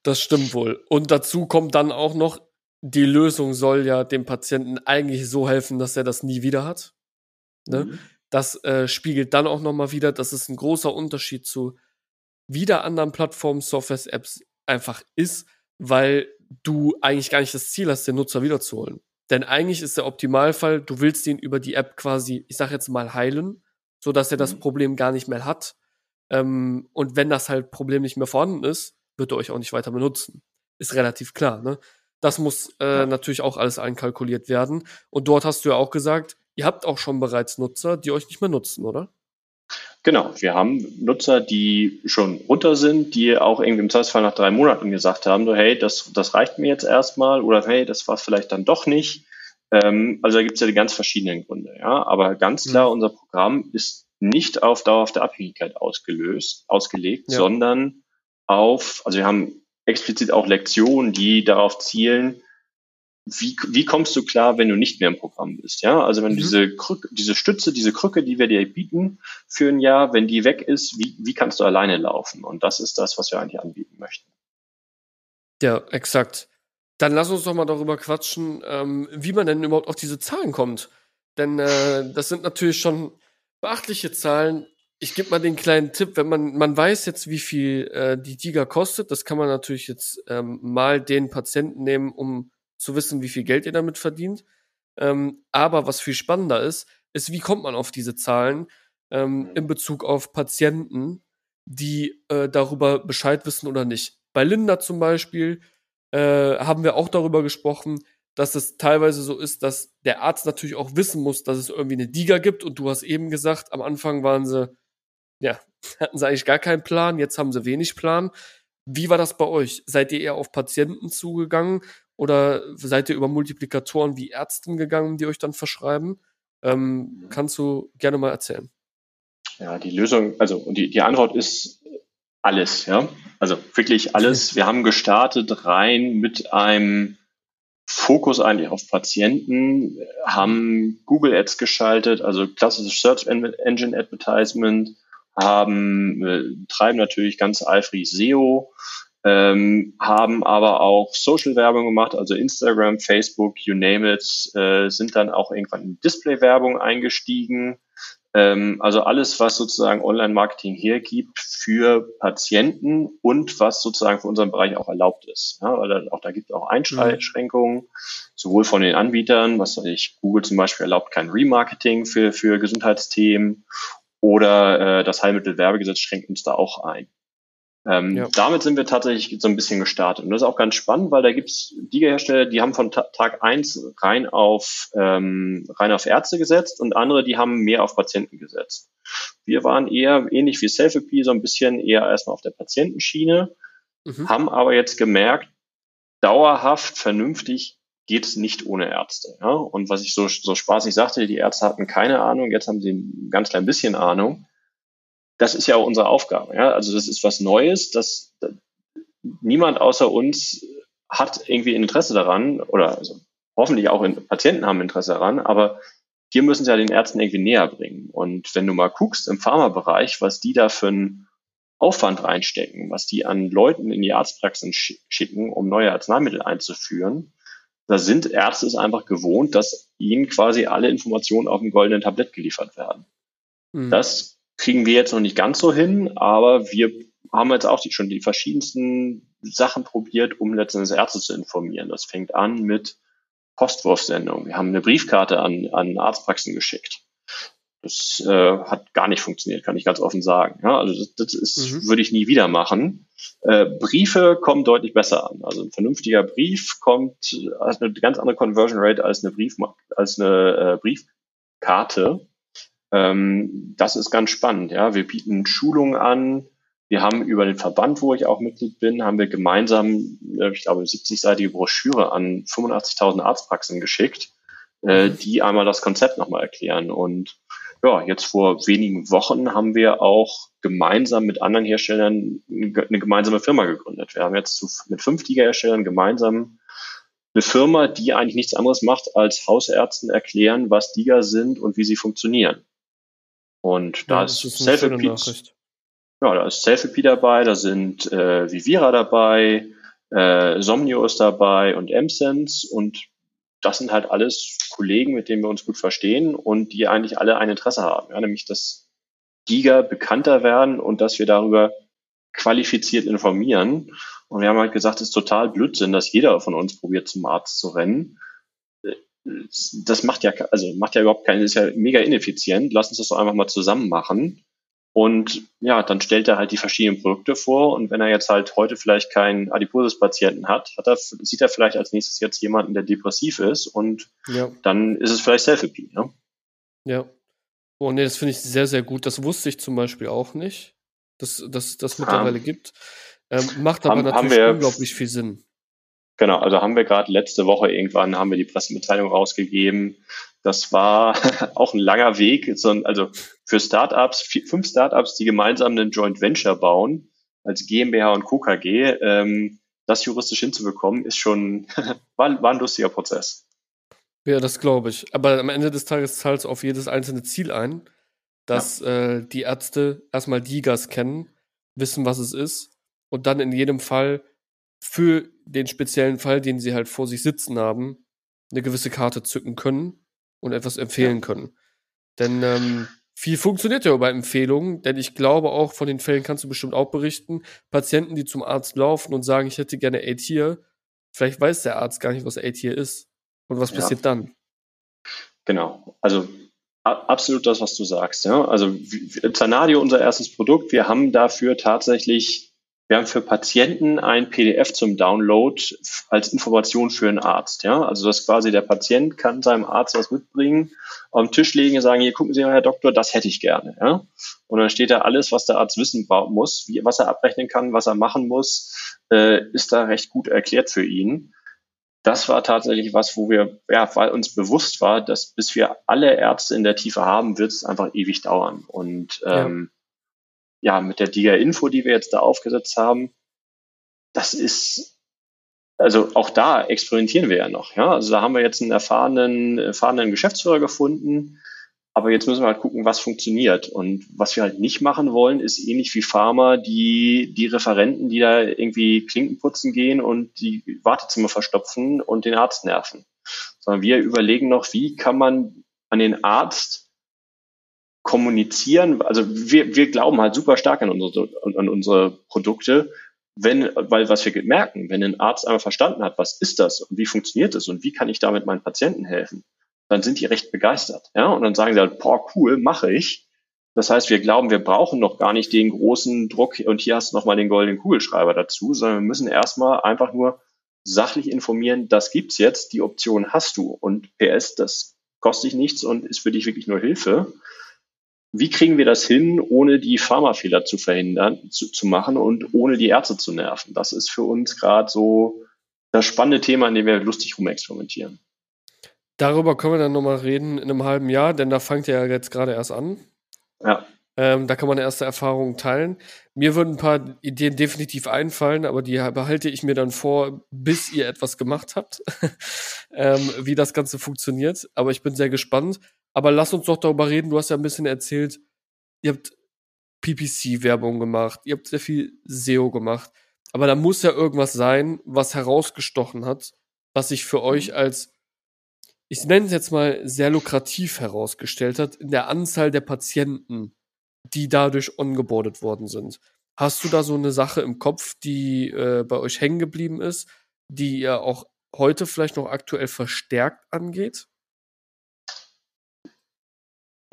A: Das stimmt wohl. Und dazu kommt dann auch noch, die Lösung soll ja dem Patienten eigentlich so helfen, dass er das nie wieder hat. Ne? Mhm. Das äh, spiegelt dann auch nochmal wieder, dass es ein großer Unterschied zu wieder anderen Plattformen, Software, Apps einfach ist, weil du eigentlich gar nicht das Ziel hast, den Nutzer wiederzuholen. Denn eigentlich ist der Optimalfall, du willst ihn über die App quasi, ich sag jetzt mal, heilen, so dass er das mhm. Problem gar nicht mehr hat. Ähm, und wenn das halt Problem nicht mehr vorhanden ist, wird er euch auch nicht weiter benutzen. Ist relativ klar, ne? Das muss äh, ja. natürlich auch alles einkalkuliert werden. Und dort hast du ja auch gesagt, ihr habt auch schon bereits Nutzer, die euch nicht mehr nutzen, oder?
B: Genau, wir haben Nutzer, die schon runter sind, die auch irgendwie im Zweifelsfall nach drei Monaten gesagt haben, so hey, das, das reicht mir jetzt erstmal oder hey, das war vielleicht dann doch nicht. Ähm, also da gibt es ja die ganz verschiedenen Gründe, ja. Aber ganz klar, mhm. unser Programm ist nicht auf dauerhafte Abhängigkeit ausgelöst, ausgelegt, ja. sondern auf, also wir haben explizit auch Lektionen, die darauf zielen, wie, wie kommst du klar, wenn du nicht mehr im Programm bist? Ja, also wenn mhm. diese Krücke, diese Stütze, diese Krücke, die wir dir bieten für ein Jahr, wenn die weg ist, wie, wie kannst du alleine laufen? Und das ist das, was wir eigentlich anbieten möchten.
A: Ja, exakt. Dann lass uns doch mal darüber quatschen, ähm, wie man denn überhaupt auf diese Zahlen kommt. Denn äh, das sind natürlich schon beachtliche Zahlen. Ich gebe mal den kleinen Tipp, wenn man, man weiß jetzt, wie viel äh, die Diga kostet, das kann man natürlich jetzt ähm, mal den Patienten nehmen, um zu wissen, wie viel Geld ihr damit verdient. Ähm, aber was viel spannender ist, ist, wie kommt man auf diese Zahlen ähm, in Bezug auf Patienten, die äh, darüber Bescheid wissen oder nicht. Bei Linda zum Beispiel äh, haben wir auch darüber gesprochen, dass es teilweise so ist, dass der Arzt natürlich auch wissen muss, dass es irgendwie eine Diga gibt. Und du hast eben gesagt, am Anfang waren sie, ja, hatten sie eigentlich gar keinen Plan, jetzt haben sie wenig Plan. Wie war das bei euch? Seid ihr eher auf Patienten zugegangen oder seid ihr über Multiplikatoren wie Ärzten gegangen, die euch dann verschreiben? Ähm, kannst du gerne mal erzählen?
B: Ja, die Lösung, also die, die Antwort ist alles, ja. Also wirklich alles. Wir haben gestartet rein mit einem Fokus eigentlich auf Patienten, haben Google Ads geschaltet, also klassisches Search Engine Advertisement, haben, äh, treiben natürlich ganz eifrig SEO, ähm, haben aber auch Social-Werbung gemacht, also Instagram, Facebook, you name it, äh, sind dann auch irgendwann in Display-Werbung eingestiegen. Ähm, also alles, was sozusagen Online-Marketing hergibt für Patienten und was sozusagen für unseren Bereich auch erlaubt ist. Ja, weil auch da gibt es auch Einschränkungen, mhm. sowohl von den Anbietern, was ich, Google zum Beispiel erlaubt kein Remarketing für, für Gesundheitsthemen oder äh, das Heilmittelwerbegesetz schränkt uns da auch ein. Ähm, ja. Damit sind wir tatsächlich so ein bisschen gestartet. Und das ist auch ganz spannend, weil da gibt's Liga-Hersteller, die haben von Tag eins rein auf, ähm, rein auf Ärzte gesetzt und andere, die haben mehr auf Patienten gesetzt. Wir waren eher ähnlich wie Selfie, so ein bisschen eher erstmal auf der Patientenschiene, mhm. haben aber jetzt gemerkt, dauerhaft, vernünftig geht es nicht ohne Ärzte. Ja? Und was ich so, so spaßig sagte, die Ärzte hatten keine Ahnung, jetzt haben sie ein ganz klein bisschen Ahnung das ist ja auch unsere Aufgabe. Ja? Also das ist was Neues, dass, niemand außer uns hat irgendwie Interesse daran oder also hoffentlich auch Patienten haben Interesse daran, aber wir müssen es ja den Ärzten irgendwie näher bringen. Und wenn du mal guckst im Pharmabereich, was die da für einen Aufwand reinstecken, was die an Leuten in die Arztpraxen schicken, um neue Arzneimittel einzuführen, da sind Ärzte es einfach gewohnt, dass ihnen quasi alle Informationen auf dem goldenen Tablett geliefert werden. Mhm. Das kriegen wir jetzt noch nicht ganz so hin, aber wir haben jetzt auch die, schon die verschiedensten Sachen probiert, um letztendlich Ärzte zu informieren. Das fängt an mit Postwurfsendungen. Wir haben eine Briefkarte an, an Arztpraxen geschickt. Das äh, hat gar nicht funktioniert, kann ich ganz offen sagen. Ja, also das, das ist, mhm. würde ich nie wieder machen. Äh, Briefe kommen deutlich besser an. Also ein vernünftiger Brief kommt, hat eine ganz andere Conversion Rate als eine Brief, als eine äh, Briefkarte. Ähm, das ist ganz spannend. Ja, wir bieten Schulungen an. Wir haben über den Verband, wo ich auch Mitglied bin, haben wir gemeinsam, äh, ich glaube, 70-seitige Broschüre an 85.000 Arztpraxen geschickt, äh, mhm. die einmal das Konzept nochmal erklären. Und ja, jetzt vor wenigen Wochen haben wir auch gemeinsam mit anderen Herstellern eine gemeinsame Firma gegründet. Wir haben jetzt mit fünf Liga-Herstellern gemeinsam eine Firma, die eigentlich nichts anderes macht, als Hausärzten erklären, was Diga sind und wie sie funktionieren. Und da ja, ist, ist Selfie ja, da ist Selfie dabei, da sind äh, Vivira dabei, äh, Somnio ist dabei und MSense und das sind halt alles Kollegen, mit denen wir uns gut verstehen und die eigentlich alle ein Interesse haben, ja, nämlich dass Giga bekannter werden und dass wir darüber qualifiziert informieren. Und wir haben halt gesagt, es ist total Blödsinn, dass jeder von uns probiert, zum Arzt zu rennen das macht ja, also macht ja überhaupt keinen, ist ja mega ineffizient. Lass uns das doch einfach mal zusammen machen. Und ja, dann stellt er halt die verschiedenen Produkte vor. Und wenn er jetzt halt heute vielleicht keinen Adipositas-Patienten hat, hat er, sieht er vielleicht als nächstes jetzt jemanden, der depressiv ist. Und ja. dann ist es vielleicht Selfie. Ne?
A: Ja. Oh nee, das finde ich sehr, sehr gut. Das wusste ich zum Beispiel auch nicht, dass das dass mittlerweile um, gibt. Ähm, macht aber haben, natürlich haben wir, unglaublich viel Sinn.
B: Genau, also haben wir gerade letzte Woche irgendwann haben wir die Pressemitteilung rausgegeben. Das war auch ein langer Weg. Also für Startups, fünf Startups, die gemeinsam einen Joint Venture bauen, als GmbH und KKG, ähm, das juristisch hinzubekommen, ist schon, war, war ein lustiger Prozess.
A: Ja, das glaube ich. Aber am Ende des Tages zahlt es auf jedes einzelne Ziel ein, dass ja. äh, die Ärzte erstmal Digas kennen, wissen, was es ist und dann in jedem Fall für den speziellen Fall, den sie halt vor sich sitzen haben, eine gewisse Karte zücken können und etwas empfehlen ja. können. Denn ähm, viel funktioniert ja bei Empfehlungen, denn ich glaube auch, von den Fällen kannst du bestimmt auch berichten, Patienten, die zum Arzt laufen und sagen, ich hätte gerne A-Tier, vielleicht weiß der Arzt gar nicht, was A-Tier ist. Und was passiert ja. dann?
B: Genau, also absolut das, was du sagst. Ja? Also Zanadio, unser erstes Produkt, wir haben dafür tatsächlich wir haben für Patienten ein PDF zum Download als Information für einen Arzt. Ja? Also das quasi der Patient kann seinem Arzt was mitbringen, auf den Tisch legen und sagen, hier gucken Sie mal, Herr Doktor, das hätte ich gerne. Ja? Und dann steht da alles, was der Arzt wissen muss, wie, was er abrechnen kann, was er machen muss, äh, ist da recht gut erklärt für ihn. Das war tatsächlich was, wo wir, ja, weil uns bewusst war, dass bis wir alle Ärzte in der Tiefe haben, wird es einfach ewig dauern. Und ähm, ja ja, mit der Diga-Info, die wir jetzt da aufgesetzt haben, das ist, also auch da experimentieren wir ja noch. Ja? Also da haben wir jetzt einen erfahrenen, erfahrenen Geschäftsführer gefunden, aber jetzt müssen wir halt gucken, was funktioniert. Und was wir halt nicht machen wollen, ist ähnlich wie Pharma, die, die Referenten, die da irgendwie Klinken putzen gehen und die Wartezimmer verstopfen und den Arzt nerven. Sondern wir überlegen noch, wie kann man an den Arzt kommunizieren, also wir, wir glauben halt super stark an unsere, an unsere Produkte, wenn, weil was wir merken, wenn ein Arzt einmal verstanden hat, was ist das und wie funktioniert das und wie kann ich damit meinen Patienten helfen, dann sind die recht begeistert. Ja, und dann sagen sie halt, boah, cool, mache ich. Das heißt, wir glauben, wir brauchen noch gar nicht den großen Druck und hier hast du nochmal den goldenen Kugelschreiber dazu, sondern wir müssen erstmal einfach nur sachlich informieren, das gibt's jetzt, die Option hast du und PS, das kostet dich nichts und ist für dich wirklich nur Hilfe wie kriegen wir das hin, ohne die Pharmafehler zu verhindern, zu, zu machen und ohne die Ärzte zu nerven? Das ist für uns gerade so das spannende Thema, in dem wir lustig rumexperimentieren.
A: Darüber können wir dann nochmal reden in einem halben Jahr, denn da fängt ja jetzt gerade erst an. Ja. Ähm, da kann man erste Erfahrungen teilen. Mir würden ein paar Ideen definitiv einfallen, aber die behalte ich mir dann vor, bis ihr etwas gemacht habt, ähm, wie das Ganze funktioniert. Aber ich bin sehr gespannt. Aber lass uns doch darüber reden. Du hast ja ein bisschen erzählt, ihr habt PPC-Werbung gemacht, ihr habt sehr viel SEO gemacht. Aber da muss ja irgendwas sein, was herausgestochen hat, was sich für euch mhm. als, ich nenne es jetzt mal, sehr lukrativ herausgestellt hat, in der Anzahl der Patienten, die dadurch ongeboardet worden sind. Hast du da so eine Sache im Kopf, die äh, bei euch hängen geblieben ist, die ihr auch heute vielleicht noch aktuell verstärkt angeht?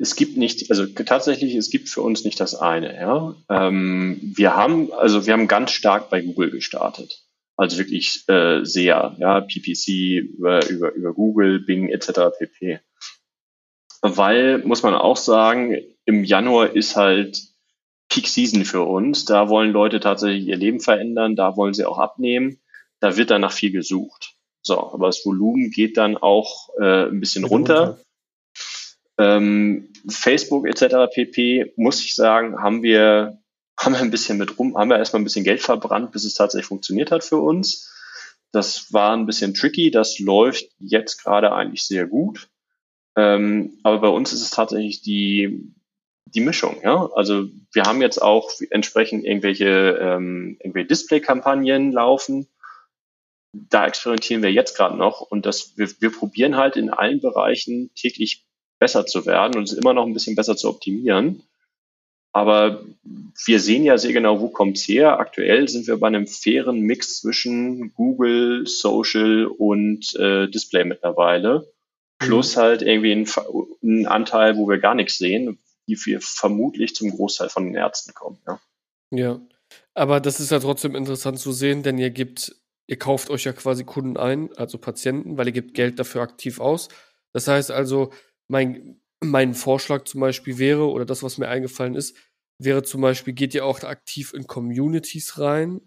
B: Es gibt nicht, also tatsächlich, es gibt für uns nicht das eine. Ja? Ähm, wir haben, also wir haben ganz stark bei Google gestartet. Also wirklich äh, sehr, ja, PPC über, über, über Google, Bing etc. pp. Weil, muss man auch sagen, im Januar ist halt Peak Season für uns. Da wollen Leute tatsächlich ihr Leben verändern, da wollen sie auch abnehmen. Da wird dann nach viel gesucht. So, aber das Volumen geht dann auch äh, ein bisschen runter. runter. Ähm, Facebook etc. pp. muss ich sagen, haben wir haben wir ein bisschen mit rum, haben wir erstmal ein bisschen Geld verbrannt, bis es tatsächlich funktioniert hat für uns. Das war ein bisschen tricky, das läuft jetzt gerade eigentlich sehr gut. Ähm, aber bei uns ist es tatsächlich die, die Mischung. Ja? Also wir haben jetzt auch entsprechend irgendwelche, ähm, irgendwelche Display-Kampagnen laufen. Da experimentieren wir jetzt gerade noch und das, wir, wir probieren halt in allen Bereichen täglich besser zu werden und es immer noch ein bisschen besser zu optimieren. Aber wir sehen ja sehr genau, wo kommt's her. Aktuell sind wir bei einem fairen Mix zwischen Google, Social und äh, Display mittlerweile. Plus mhm. halt irgendwie ein, ein, Anteil, wo wir gar nichts sehen, die wir vermutlich zum Großteil von den Ärzten kommen. Ja.
A: ja, aber das ist ja trotzdem interessant zu sehen, denn ihr gebt, ihr kauft euch ja quasi Kunden ein, also Patienten, weil ihr gebt Geld dafür aktiv aus. Das heißt also, mein, mein Vorschlag zum Beispiel wäre, oder das, was mir eingefallen ist, wäre zum Beispiel, geht ihr auch aktiv in Communities rein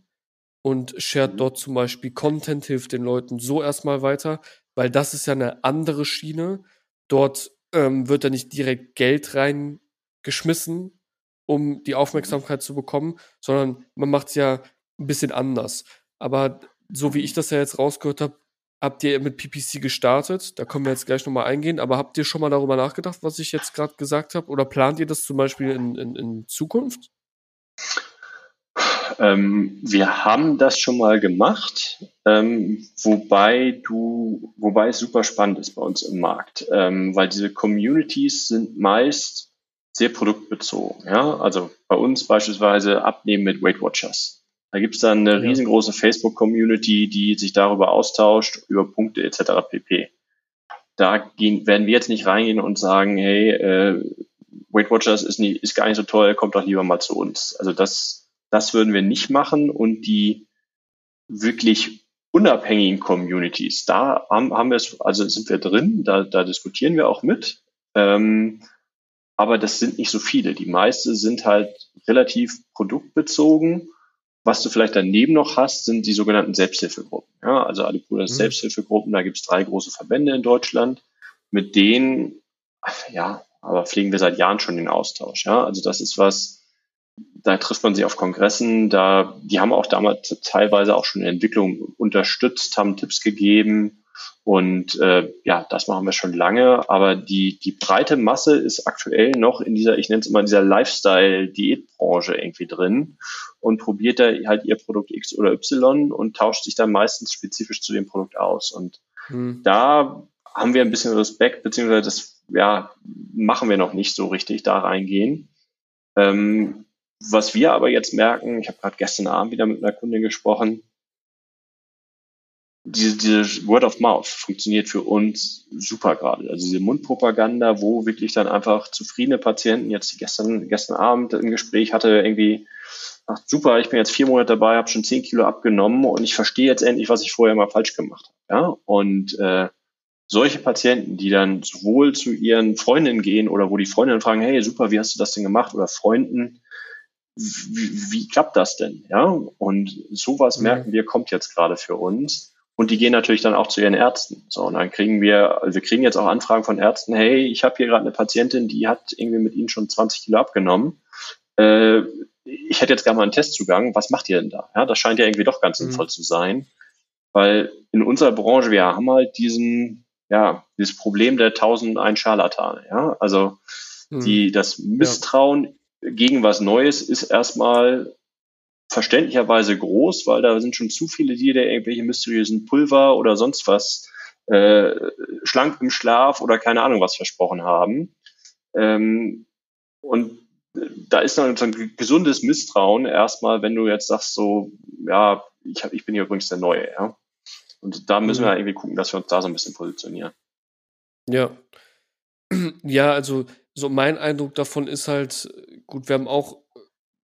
A: und shared mhm. dort zum Beispiel Content, hilft den Leuten so erstmal weiter, weil das ist ja eine andere Schiene. Dort ähm, wird da nicht direkt Geld reingeschmissen, um die mhm. Aufmerksamkeit zu bekommen, sondern man macht es ja ein bisschen anders. Aber so wie ich das ja jetzt rausgehört habe, habt ihr mit PPC gestartet. Da können wir jetzt gleich nochmal eingehen. Aber habt ihr schon mal darüber nachgedacht, was ich jetzt gerade gesagt habe? Oder plant ihr das zum Beispiel in, in, in Zukunft?
B: Ähm, wir haben das schon mal gemacht, ähm, wobei du, wobei es super spannend ist bei uns im Markt, ähm, weil diese Communities sind meist sehr produktbezogen. Ja? Also bei uns beispielsweise Abnehmen mit Weight Watchers. Da gibt es dann eine ja. riesengroße Facebook-Community, die sich darüber austauscht, über Punkte etc. pp. Da gehen, werden wir jetzt nicht reingehen und sagen, hey, äh, Weight Watchers ist, nie, ist gar nicht so toll, kommt doch lieber mal zu uns. Also das das würden wir nicht machen und die wirklich unabhängigen Communities, da haben, haben wir es, also sind wir drin, da, da diskutieren wir auch mit. Ähm, aber das sind nicht so viele. Die meisten sind halt relativ produktbezogen. Was du vielleicht daneben noch hast, sind die sogenannten Selbsthilfegruppen. Ja, also Adipodas mhm. Selbsthilfegruppen, da gibt es drei große Verbände in Deutschland. Mit denen, ja, aber pflegen wir seit Jahren schon den Austausch. Ja, also das ist was, da trifft man sie auf Kongressen, da, die haben auch damals teilweise auch schon in Entwicklung unterstützt, haben Tipps gegeben und äh, ja, das machen wir schon lange, aber die, die breite Masse ist aktuell noch in dieser, ich nenne es immer dieser Lifestyle-Diätbranche irgendwie drin und probiert da halt ihr Produkt X oder Y und tauscht sich dann meistens spezifisch zu dem Produkt aus. Und hm. da haben wir ein bisschen Respekt, beziehungsweise das ja, machen wir noch nicht so richtig da reingehen. Ähm, was wir aber jetzt merken, ich habe gerade gestern Abend wieder mit einer Kundin gesprochen, diese, diese Word of Mouth funktioniert für uns super gerade. Also diese Mundpropaganda, wo wirklich dann einfach zufriedene Patienten, jetzt gestern, gestern Abend ein Gespräch hatte, irgendwie, ach, super, ich bin jetzt vier Monate dabei, habe schon zehn Kilo abgenommen und ich verstehe jetzt endlich, was ich vorher mal falsch gemacht habe. Ja? Und äh, solche Patienten, die dann sowohl zu ihren Freundinnen gehen oder wo die Freundinnen fragen, hey, super, wie hast du das denn gemacht? Oder Freunden, wie, wie klappt das denn? Ja, und sowas mhm. merken wir, kommt jetzt gerade für uns. Und die gehen natürlich dann auch zu ihren Ärzten. So, und dann kriegen wir, also wir kriegen jetzt auch Anfragen von Ärzten, hey, ich habe hier gerade eine Patientin, die hat irgendwie mit Ihnen schon 20 Kilo abgenommen. Äh, ich hätte jetzt gerne mal einen Testzugang, was macht ihr denn da? Ja, das scheint ja irgendwie doch ganz mhm. sinnvoll zu sein. Weil in unserer Branche, wir haben halt diesen, ja, dieses Problem der tausend ein Scharlatane, ja. Also mhm. die, das Misstrauen gegen was Neues ist erstmal verständlicherweise groß, weil da sind schon zu viele, die da irgendwelche mysteriösen Pulver oder sonst was äh, schlank im Schlaf oder keine Ahnung was versprochen haben. Ähm, und da ist dann so ein gesundes Misstrauen erstmal, wenn du jetzt sagst so, ja, ich, hab, ich bin hier übrigens der Neue, ja. Und da müssen mhm. wir irgendwie gucken, dass wir uns da so ein bisschen positionieren.
A: Ja. Ja, also so mein Eindruck davon ist halt, gut, wir haben auch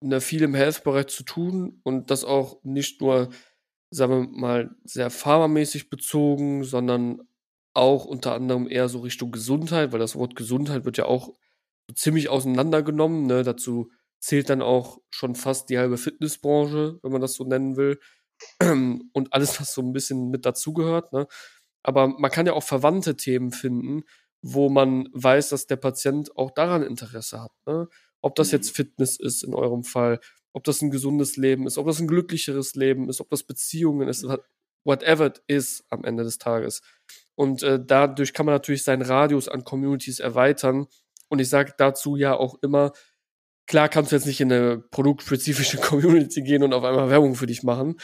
A: ne, viel im Health-Bereich zu tun und das auch nicht nur, sagen wir mal, sehr pharmamäßig bezogen, sondern auch unter anderem eher so Richtung Gesundheit, weil das Wort Gesundheit wird ja auch ziemlich auseinandergenommen. Ne? Dazu zählt dann auch schon fast die halbe Fitnessbranche, wenn man das so nennen will. Und alles, was so ein bisschen mit dazugehört. Ne? Aber man kann ja auch verwandte Themen finden, wo man weiß, dass der Patient auch daran Interesse hat. Ne? Ob das jetzt mhm. Fitness ist in eurem Fall, ob das ein gesundes Leben ist, ob das ein glücklicheres Leben ist, ob das Beziehungen ist, whatever it is am Ende des Tages. Und äh, dadurch kann man natürlich seinen Radius an Communities erweitern. Und ich sage dazu ja auch immer, klar kannst du jetzt nicht in eine produktspezifische Community gehen und auf einmal Werbung für dich machen.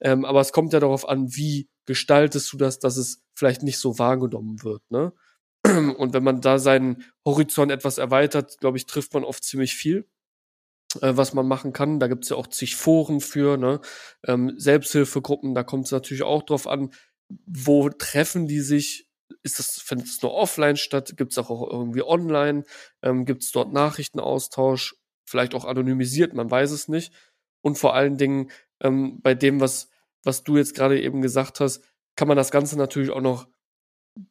A: Ähm, aber es kommt ja darauf an, wie gestaltest du das, dass es vielleicht nicht so wahrgenommen wird. Ne? Und wenn man da seinen Horizont etwas erweitert, glaube ich, trifft man oft ziemlich viel, äh, was man machen kann. Da gibt es ja auch zig Foren für, ne? Ähm, Selbsthilfegruppen, da kommt es natürlich auch drauf an, wo treffen die sich ist das, findet es nur offline statt? Gibt es auch irgendwie online? Ähm, Gibt es dort Nachrichtenaustausch? Vielleicht auch anonymisiert, man weiß es nicht. Und vor allen Dingen ähm, bei dem, was, was du jetzt gerade eben gesagt hast, kann man das Ganze natürlich auch noch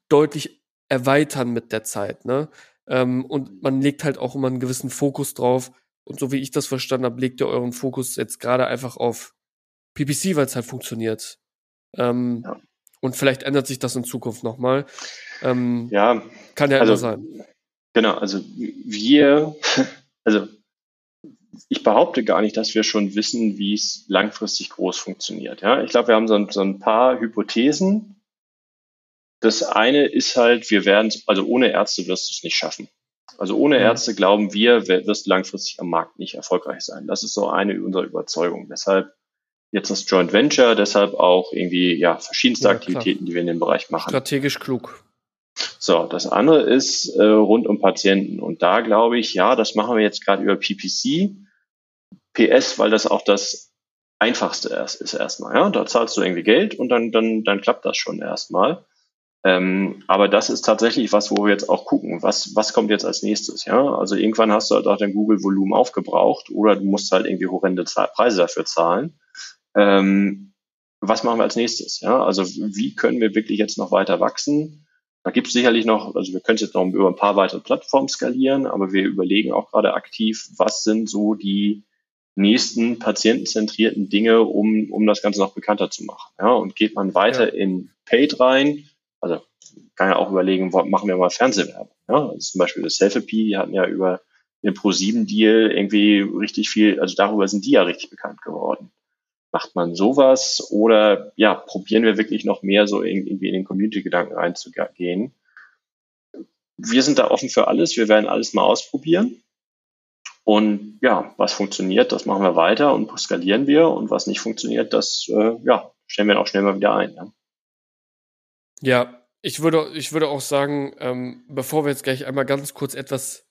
A: deutlich erweitern mit der Zeit. Ne? Ähm, und man legt halt auch immer einen gewissen Fokus drauf. Und so wie ich das verstanden habe, legt ihr euren Fokus jetzt gerade einfach auf PPC, weil es halt funktioniert. Ähm, ja. Und vielleicht ändert sich das in Zukunft nochmal. Ähm,
B: ja,
A: kann ja also, immer sein.
B: Genau, also wir, also ich behaupte gar nicht, dass wir schon wissen, wie es langfristig groß funktioniert. Ja, ich glaube, wir haben so ein, so ein paar Hypothesen. Das eine ist halt, wir werden, also ohne Ärzte wirst du es nicht schaffen. Also ohne. Ärzte glauben wir, wirst du langfristig am Markt nicht erfolgreich sein. Das ist so eine unserer Überzeugungen. Deshalb jetzt das Joint Venture, deshalb auch irgendwie ja verschiedenste ja, Aktivitäten, die wir in dem Bereich machen.
A: Strategisch klug.
B: So, das andere ist äh, rund um Patienten. Und da glaube ich, ja, das machen wir jetzt gerade über PPC. PS, weil das auch das einfachste ist, ist erstmal. Ja, da zahlst du irgendwie Geld und dann, dann, dann klappt das schon erstmal. Ähm, aber das ist tatsächlich was, wo wir jetzt auch gucken, was, was kommt jetzt als nächstes. Ja, also irgendwann hast du halt auch dein Google-Volumen aufgebraucht oder du musst halt irgendwie horrende Preise dafür zahlen. Ähm, was machen wir als nächstes? Ja, also wie können wir wirklich jetzt noch weiter wachsen? Da gibt es sicherlich noch, also wir können es jetzt noch über ein paar weitere Plattformen skalieren, aber wir überlegen auch gerade aktiv, was sind so die nächsten patientenzentrierten Dinge, um, um das Ganze noch bekannter zu machen. Ja, und geht man weiter ja. in Paid rein, also kann ja auch überlegen, machen wir mal Fernsehwerbung. Ja, also zum Beispiel das Selfie, die hatten ja über den Pro7-Deal irgendwie richtig viel, also darüber sind die ja richtig bekannt geworden. Macht man sowas oder ja, probieren wir wirklich noch mehr so irgendwie in den Community-Gedanken reinzugehen? Wir sind da offen für alles. Wir werden alles mal ausprobieren. Und ja, was funktioniert, das machen wir weiter und skalieren wir. Und was nicht funktioniert, das äh, ja, stellen wir auch schnell mal wieder ein. Ja,
A: ja ich, würde, ich würde auch sagen, ähm, bevor wir jetzt gleich einmal ganz kurz etwas,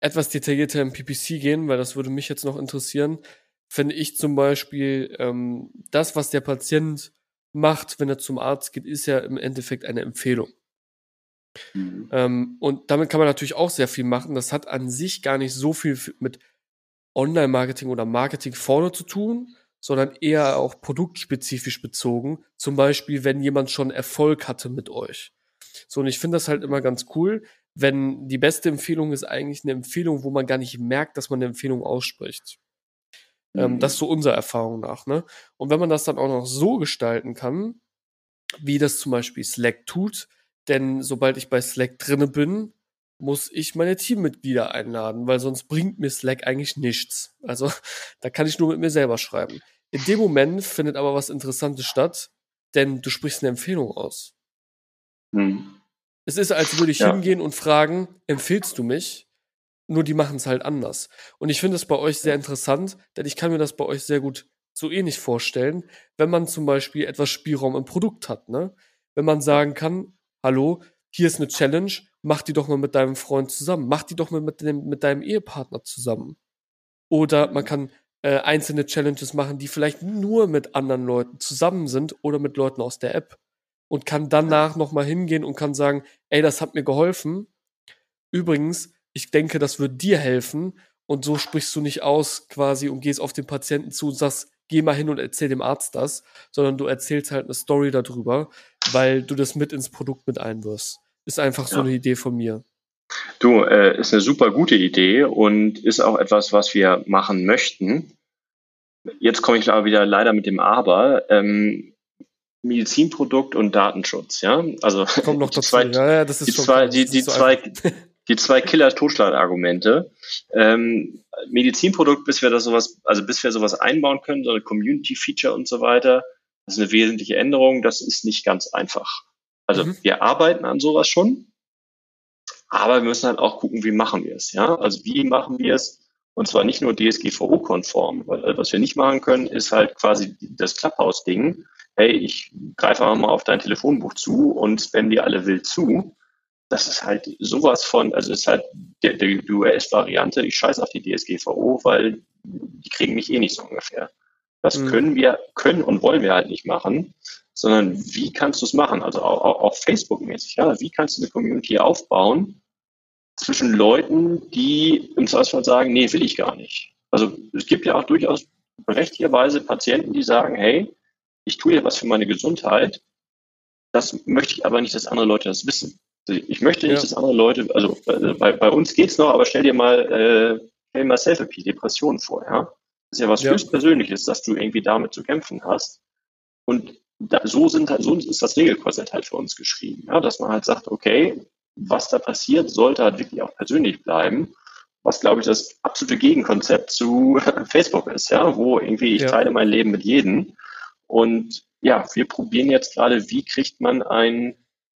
A: etwas detaillierter im PPC gehen, weil das würde mich jetzt noch interessieren, finde ich zum Beispiel, ähm, das, was der Patient macht, wenn er zum Arzt geht, ist ja im Endeffekt eine Empfehlung. Mhm. Ähm, und damit kann man natürlich auch sehr viel machen. Das hat an sich gar nicht so viel mit Online-Marketing oder Marketing vorne zu tun, sondern eher auch produktspezifisch bezogen. Zum Beispiel, wenn jemand schon Erfolg hatte mit euch. So, und ich finde das halt immer ganz cool, wenn die beste Empfehlung ist eigentlich eine Empfehlung, wo man gar nicht merkt, dass man eine Empfehlung ausspricht. Ähm, mhm. Das ist so unserer Erfahrung nach. Ne? Und wenn man das dann auch noch so gestalten kann, wie das zum Beispiel Slack tut, denn sobald ich bei Slack drinne bin, muss ich meine Teammitglieder einladen, weil sonst bringt mir Slack eigentlich nichts. Also da kann ich nur mit mir selber schreiben. In dem Moment findet aber was Interessantes statt, denn du sprichst eine Empfehlung aus. Mhm. Es ist, als würde ich ja. hingehen und fragen, empfehlst du mich? Nur die machen es halt anders. Und ich finde es bei euch sehr interessant, denn ich kann mir das bei euch sehr gut so ähnlich vorstellen, wenn man zum Beispiel etwas Spielraum im Produkt hat, ne? Wenn man sagen kann, hallo, hier ist eine Challenge, mach die doch mal mit deinem Freund zusammen, mach die doch mal mit, dem, mit deinem Ehepartner zusammen. Oder man kann äh, einzelne Challenges machen, die vielleicht nur mit anderen Leuten zusammen sind oder mit Leuten aus der App. Und kann danach nochmal hingehen und kann sagen, ey, das hat mir geholfen. Übrigens, ich denke, das wird dir helfen. Und so sprichst du nicht aus quasi und gehst auf den Patienten zu und sagst, geh mal hin und erzähl dem Arzt das, sondern du erzählst halt eine Story darüber, weil du das mit ins Produkt mit einwirfst. Ist einfach so ja. eine Idee von mir.
B: Du, äh, ist eine super gute Idee und ist auch etwas, was wir machen möchten. Jetzt komme ich aber wieder leider mit dem Aber. Ähm, Medizinprodukt und Datenschutz, ja. Also
A: Kommt noch die dazu. zwei, ja, ja, das ist
B: die zwei, die, die so zwei, die zwei Killer-Totschlagargumente. Ähm, Medizinprodukt, bis wir das sowas, also bis wir sowas einbauen können, so eine Community-Feature und so weiter, das ist eine wesentliche Änderung. Das ist nicht ganz einfach. Also mhm. wir arbeiten an sowas schon, aber wir müssen halt auch gucken, wie machen wir es. Ja, also wie machen wir es? Und zwar nicht nur DSGVO-konform, weil was wir nicht machen können, ist halt quasi das Clubhouse-Ding. Hey, ich greife einfach mal auf dein Telefonbuch zu und spam die alle wild zu das ist halt sowas von, also ist halt der, der US-Variante, ich scheiße auf die DSGVO, weil die kriegen mich eh nicht so ungefähr. Das mhm. können wir, können und wollen wir halt nicht machen, sondern wie kannst du es machen? Also auch, auch, Facebook-mäßig, ja, wie kannst du eine Community aufbauen zwischen Leuten, die im Zweifelsfall sagen, nee, will ich gar nicht. Also es gibt ja auch durchaus berechtigterweise Patienten, die sagen, hey, ich tue ja was für meine Gesundheit, das möchte ich aber nicht, dass andere Leute das wissen. Ich möchte nicht, ja. dass andere Leute, also äh, bei, bei uns geht's noch, aber stell dir mal, äh, stell dir mal Selfie, Depressionen vor, ja. Das ist ja was ja. höchstpersönliches, dass du irgendwie damit zu kämpfen hast. Und da, so sind halt, so ist das Regelkorsett halt für uns geschrieben, ja, dass man halt sagt, okay, was da passiert, sollte halt wirklich auch persönlich bleiben was glaube ich das absolute Gegenkonzept zu Facebook ist, ja, wo irgendwie ich ja. teile mein Leben mit jedem. Und ja, wir probieren jetzt gerade, wie kriegt man ein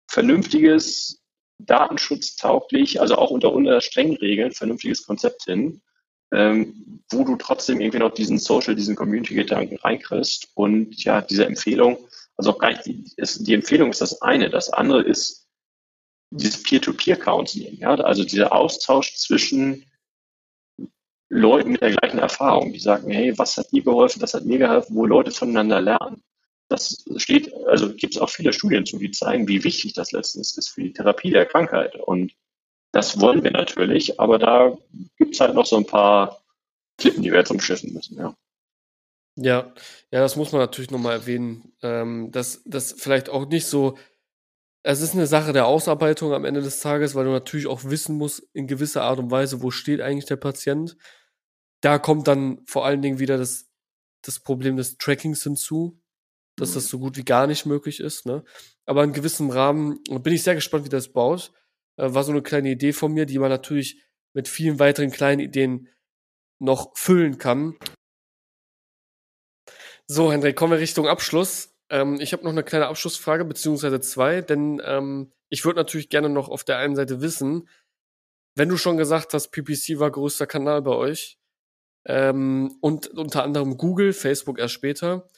B: vernünftiges, datenschutztauglich, also auch unter, unter strengen Regeln, vernünftiges Konzept hin, ähm, wo du trotzdem irgendwie noch diesen Social, diesen Community-Gedanken reinkriegst und ja, diese Empfehlung, also auch gar nicht, die, ist, die Empfehlung ist das eine, das andere ist dieses Peer-to-Peer-Counseling, ja, also dieser Austausch zwischen Leuten mit der gleichen Erfahrung, die sagen, hey, was hat dir geholfen, das hat mir geholfen, wo Leute voneinander lernen. Das steht, also gibt es auch viele Studien zu, die zeigen, wie wichtig das letztens ist für die Therapie der Krankheit. Und das wollen wir natürlich, aber da gibt es halt noch so ein paar Klippen, die wir jetzt umschiffen müssen, ja.
A: Ja, ja, das muss man natürlich nochmal erwähnen, ähm, dass das vielleicht auch nicht so, es ist eine Sache der Ausarbeitung am Ende des Tages, weil du natürlich auch wissen musst, in gewisser Art und Weise, wo steht eigentlich der Patient da kommt dann vor allen Dingen wieder das, das Problem des Trackings hinzu, dass das mhm. so gut wie gar nicht möglich ist. Ne? Aber in gewissem Rahmen bin ich sehr gespannt, wie das baut. Äh, war so eine kleine Idee von mir, die man natürlich mit vielen weiteren kleinen Ideen noch füllen kann. So, Hendrik, kommen wir Richtung Abschluss. Ähm, ich habe noch eine kleine Abschlussfrage, beziehungsweise zwei, denn ähm, ich würde natürlich gerne noch auf der einen Seite wissen, wenn du schon gesagt hast, PPC war größter Kanal bei euch, ähm, und unter anderem Google, Facebook erst später.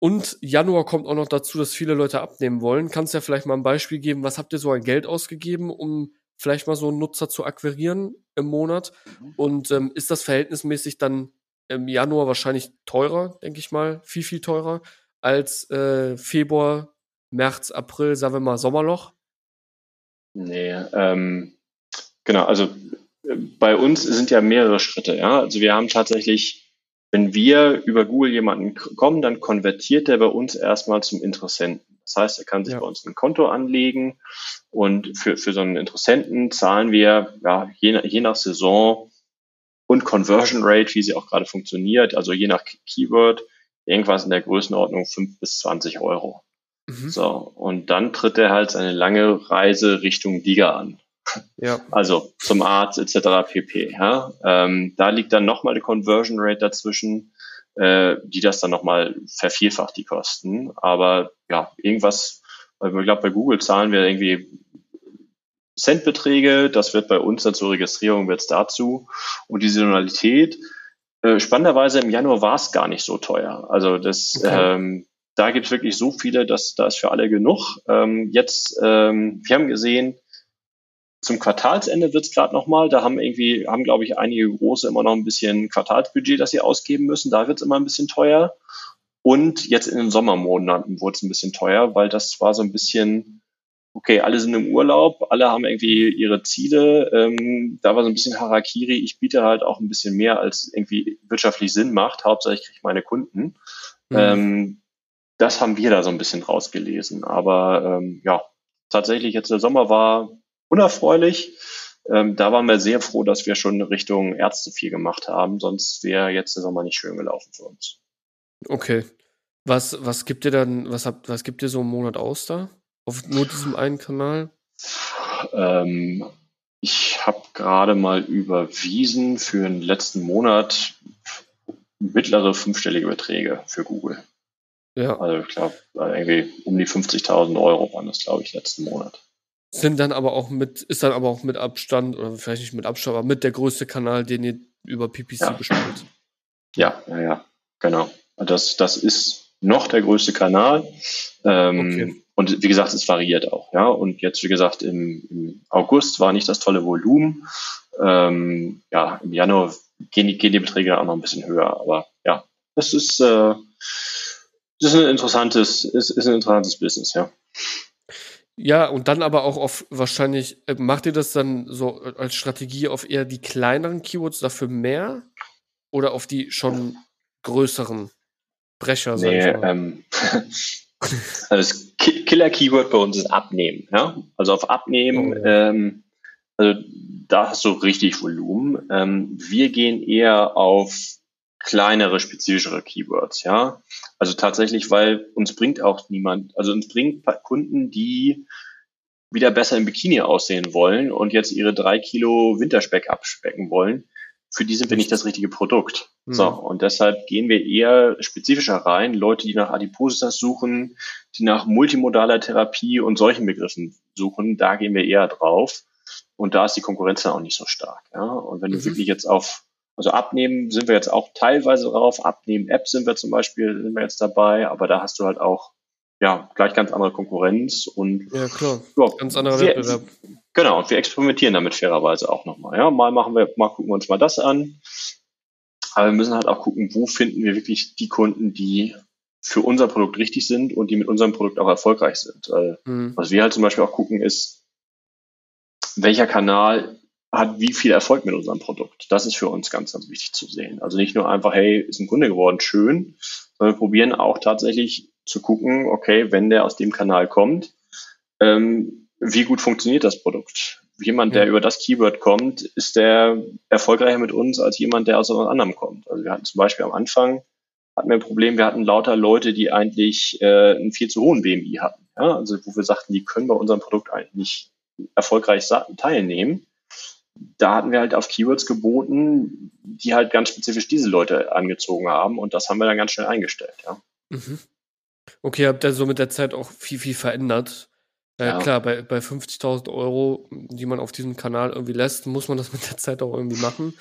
A: Und Januar kommt auch noch dazu, dass viele Leute abnehmen wollen. Kannst du ja vielleicht mal ein Beispiel geben, was habt ihr so an Geld ausgegeben, um vielleicht mal so einen Nutzer zu akquirieren im Monat? Mhm. Und ähm, ist das verhältnismäßig dann im Januar wahrscheinlich teurer, denke ich mal, viel, viel teurer als äh, Februar, März, April, sagen wir mal Sommerloch?
B: Nee, ähm, genau, also bei uns sind ja mehrere Schritte. Ja? Also wir haben tatsächlich, wenn wir über Google jemanden kommen, dann konvertiert der bei uns erstmal zum Interessenten. Das heißt, er kann sich ja. bei uns ein Konto anlegen und für, für so einen Interessenten zahlen wir ja, je, je nach Saison und Conversion Rate, wie sie auch gerade funktioniert, also je nach Keyword, irgendwas in der Größenordnung 5 bis 20 Euro. Mhm. So, und dann tritt er halt seine lange Reise Richtung Liga an. Ja. Also zum Arzt etc. pp. Ja? Ähm, da liegt dann nochmal eine Conversion Rate dazwischen, äh, die das dann nochmal vervierfacht, die Kosten. Aber ja, irgendwas, ich glaube, bei Google zahlen wir irgendwie Centbeträge, das wird bei uns dann zur Registrierung wird's dazu. Und die Saisonalität, äh, spannenderweise im Januar war es gar nicht so teuer. Also das okay. ähm, da gibt es wirklich so viele, dass da ist für alle genug. Ähm, jetzt, ähm, wir haben gesehen, zum Quartalsende wird es gerade nochmal. Da haben irgendwie, haben glaube ich einige große immer noch ein bisschen Quartalsbudget, das sie ausgeben müssen. Da wird es immer ein bisschen teuer. Und jetzt in den Sommermonaten wurde es ein bisschen teuer, weil das war so ein bisschen, okay, alle sind im Urlaub, alle haben irgendwie ihre Ziele. Ähm, da war so ein bisschen Harakiri. Ich biete halt auch ein bisschen mehr, als irgendwie wirtschaftlich Sinn macht. Hauptsächlich kriege ich meine Kunden. Mhm. Ähm, das haben wir da so ein bisschen rausgelesen. Aber ähm, ja, tatsächlich jetzt der Sommer war unerfreulich. Ähm, da waren wir sehr froh, dass wir schon Richtung Ärzte viel gemacht haben, sonst wäre jetzt der Sommer nicht schön gelaufen für uns.
A: Okay. Was, was gibt ihr dann, was habt, was gibt ihr so im Monat aus da? Auf nur diesem einen Kanal?
B: Ähm, ich habe gerade mal überwiesen für den letzten Monat mittlere fünfstellige Beträge für Google. Ja. Also ich glaube, irgendwie um die 50.000 Euro waren das, glaube ich, letzten Monat
A: sind dann aber auch mit, ist dann aber auch mit Abstand, oder vielleicht nicht mit Abstand, aber mit der größte Kanal, den ihr über PPC
B: ja.
A: bespielt.
B: Ja, ja, ja, genau. Das, das ist noch der größte Kanal. Ähm, okay. Und wie gesagt, es variiert auch, ja. Und jetzt, wie gesagt, im, im August war nicht das tolle Volumen. Ähm, ja, im Januar gehen die, gehen die Beträge auch noch ein bisschen höher. Aber ja, das ist, äh, ist ein interessantes, ist, ist ein interessantes Business, ja.
A: Ja, und dann aber auch auf wahrscheinlich, äh, macht ihr das dann so als Strategie auf eher die kleineren Keywords dafür mehr oder auf die schon größeren Brecher?
B: Nee, ähm, also das Killer-Keyword bei uns ist Abnehmen. Ja? Also auf Abnehmen, ja. ähm, also da hast du richtig Volumen. Ähm, wir gehen eher auf kleinere, spezifischere Keywords, ja. Also tatsächlich, weil uns bringt auch niemand, also uns bringt Kunden, die wieder besser im Bikini aussehen wollen und jetzt ihre drei Kilo Winterspeck abspecken wollen. Für die sind wir nicht das richtige Produkt. Mhm. So, und deshalb gehen wir eher spezifischer rein. Leute, die nach Adipositas suchen, die nach multimodaler Therapie und solchen Begriffen suchen, da gehen wir eher drauf. Und da ist die Konkurrenz dann auch nicht so stark. Ja? Und wenn mhm. du wirklich jetzt auf also abnehmen sind wir jetzt auch teilweise drauf. Abnehmen App sind wir zum Beispiel, sind wir jetzt dabei, aber da hast du halt auch ja gleich ganz andere Konkurrenz und
A: ja klar, ja, ganz anderer wir, Wettbewerb.
B: Genau, und wir experimentieren damit fairerweise auch nochmal. Ja, mal machen wir, mal gucken wir uns mal das an. Aber wir müssen halt auch gucken, wo finden wir wirklich die Kunden, die für unser Produkt richtig sind und die mit unserem Produkt auch erfolgreich sind. Mhm. Was wir halt zum Beispiel auch gucken, ist, welcher Kanal hat wie viel Erfolg mit unserem Produkt. Das ist für uns ganz, ganz wichtig zu sehen. Also nicht nur einfach, hey, ist ein Kunde geworden, schön, sondern wir probieren auch tatsächlich zu gucken, okay, wenn der aus dem Kanal kommt, ähm, wie gut funktioniert das Produkt? Jemand, der ja. über das Keyword kommt, ist der erfolgreicher mit uns als jemand, der aus etwas anderem kommt. Also wir hatten zum Beispiel am Anfang hatten wir ein Problem, wir hatten lauter Leute, die eigentlich äh, einen viel zu hohen BMI hatten. Ja? Also wo wir sagten, die können bei unserem Produkt eigentlich nicht erfolgreich teilnehmen da hatten wir halt auf Keywords geboten, die halt ganz spezifisch diese Leute angezogen haben und das haben wir dann ganz schnell eingestellt, ja. Mhm.
A: Okay, habt ihr so mit der Zeit auch viel, viel verändert. Äh, ja. Klar, bei, bei 50.000 Euro, die man auf diesem Kanal irgendwie lässt, muss man das mit der Zeit auch irgendwie machen.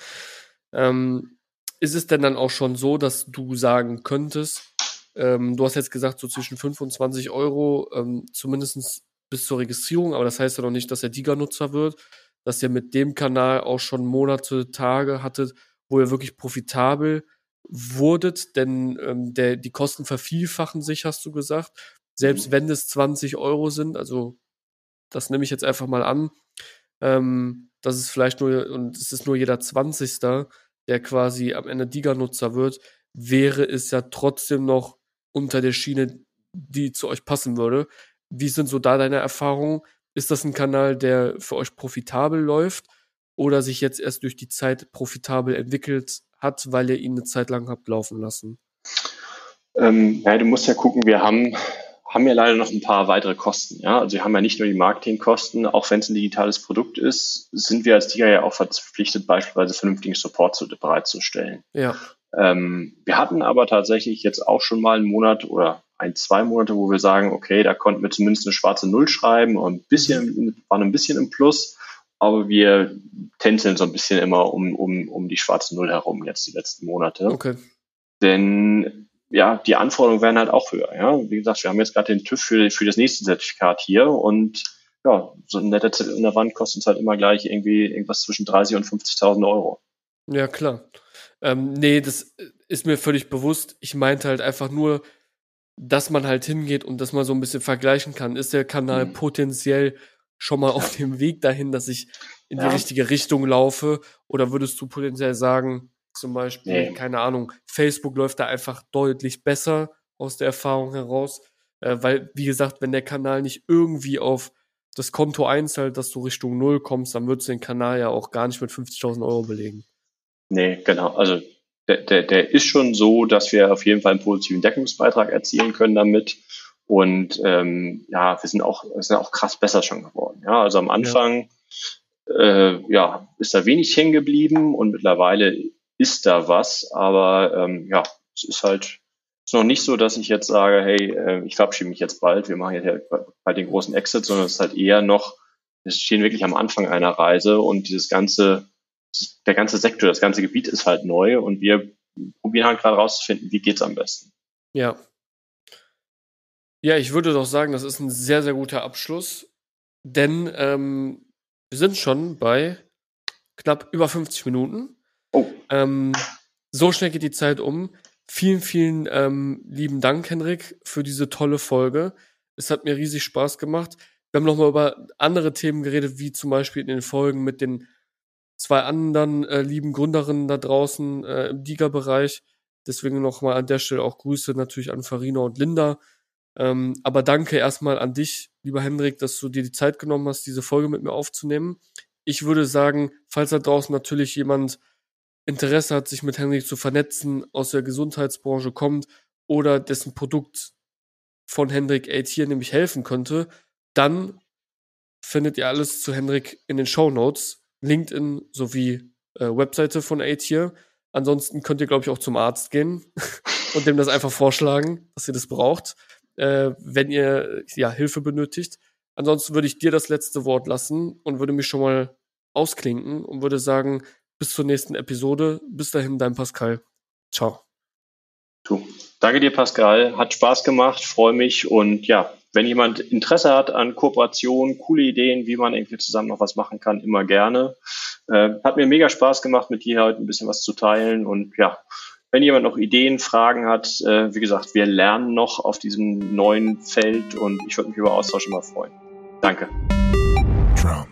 A: Ähm, ist es denn dann auch schon so, dass du sagen könntest, ähm, du hast jetzt gesagt, so zwischen 25 Euro, ähm, zumindest bis zur Registrierung, aber das heißt ja noch nicht, dass er Diga-Nutzer wird dass ihr mit dem Kanal auch schon Monate, Tage hattet, wo ihr wirklich profitabel wurdet, denn ähm, der, die Kosten vervielfachen sich, hast du gesagt. Selbst mhm. wenn es 20 Euro sind, also das nehme ich jetzt einfach mal an, ähm, das ist vielleicht nur, und es ist nur jeder 20. der quasi am Ende Diga-Nutzer wird, wäre es ja trotzdem noch unter der Schiene, die zu euch passen würde. Wie sind so da deine Erfahrungen? Ist das ein Kanal, der für euch profitabel läuft oder sich jetzt erst durch die Zeit profitabel entwickelt hat, weil ihr ihn eine Zeit lang habt laufen lassen?
B: Ähm, ja, du musst ja gucken, wir haben, haben ja leider noch ein paar weitere Kosten. Ja? Also wir haben ja nicht nur die Marketingkosten, auch wenn es ein digitales Produkt ist, sind wir als Tiger ja auch verpflichtet, beispielsweise vernünftigen Support zu, bereitzustellen.
A: Ja.
B: Ähm, wir hatten aber tatsächlich jetzt auch schon mal einen Monat oder ein, zwei Monate, wo wir sagen, okay, da konnten wir zumindest eine schwarze Null schreiben und ein bisschen, waren ein bisschen im Plus, aber wir tänzeln so ein bisschen immer um, um, um die schwarze Null herum jetzt die letzten Monate.
A: Okay.
B: Denn ja, die Anforderungen werden halt auch höher. Ja, wie gesagt, wir haben jetzt gerade den TÜV für, für das nächste Zertifikat hier und ja, so ein netter Zettel in der Wand kostet uns halt immer gleich irgendwie irgendwas zwischen 30 und 50.000 Euro.
A: Ja, klar. Ähm, nee, das ist mir völlig bewusst. Ich meinte halt einfach nur, dass man halt hingeht und das mal so ein bisschen vergleichen kann. Ist der Kanal mhm. potenziell schon mal auf dem Weg dahin, dass ich in die richtige Richtung laufe? Oder würdest du potenziell sagen, zum Beispiel, nee. keine Ahnung, Facebook läuft da einfach deutlich besser aus der Erfahrung heraus? Äh, weil, wie gesagt, wenn der Kanal nicht irgendwie auf das Konto einzahlt, dass du Richtung Null kommst, dann würdest du den Kanal ja auch gar nicht mit 50.000 Euro belegen.
B: Nee, genau. Also der, der, der ist schon so, dass wir auf jeden Fall einen positiven Deckungsbeitrag erzielen können damit. Und ähm, ja, wir sind auch, wir sind auch krass besser schon geworden. Ja, also am Anfang ja. Äh, ja, ist da wenig hängen geblieben und mittlerweile ist da was, aber ähm, ja, es ist halt ist noch nicht so, dass ich jetzt sage, hey, äh, ich verabschiede mich jetzt bald, wir machen jetzt bald den großen Exit, sondern es ist halt eher noch, wir stehen wirklich am Anfang einer Reise und dieses ganze der ganze Sektor, das ganze Gebiet ist halt neu und wir probieren halt gerade rauszufinden, wie geht's am besten.
A: Ja. Ja, ich würde doch sagen, das ist ein sehr, sehr guter Abschluss, denn ähm, wir sind schon bei knapp über 50 Minuten.
B: Oh.
A: Ähm, so schnell geht die Zeit um. vielen, vielen ähm, lieben Dank, Henrik, für diese tolle Folge. Es hat mir riesig Spaß gemacht. Wir haben nochmal über andere Themen geredet, wie zum Beispiel in den Folgen mit den zwei anderen äh, lieben Gründerinnen da draußen äh, im Diga-Bereich. Deswegen nochmal an der Stelle auch Grüße natürlich an Farina und Linda. Ähm, aber danke erstmal an dich, lieber Hendrik, dass du dir die Zeit genommen hast, diese Folge mit mir aufzunehmen. Ich würde sagen, falls da draußen natürlich jemand Interesse hat, sich mit Hendrik zu vernetzen, aus der Gesundheitsbranche kommt oder dessen Produkt von Hendrik Aid hier nämlich helfen könnte, dann findet ihr alles zu Hendrik in den Show Notes, LinkedIn sowie äh, Webseite von Aid hier. Ansonsten könnt ihr, glaube ich, auch zum Arzt gehen und dem das einfach vorschlagen, dass ihr das braucht, äh, wenn ihr ja Hilfe benötigt. Ansonsten würde ich dir das letzte Wort lassen und würde mich schon mal ausklinken und würde sagen, bis zur nächsten Episode. Bis dahin, dein Pascal. Ciao.
B: Danke dir, Pascal. Hat Spaß gemacht, freue mich und ja, wenn jemand Interesse hat an Kooperation, coole Ideen, wie man irgendwie zusammen noch was machen kann, immer gerne. Äh, hat mir mega Spaß gemacht, mit dir heute ein bisschen was zu teilen. Und ja, wenn jemand noch Ideen, Fragen hat, äh, wie gesagt, wir lernen noch auf diesem neuen Feld und ich würde mich über Austausch immer freuen. Danke. Trump.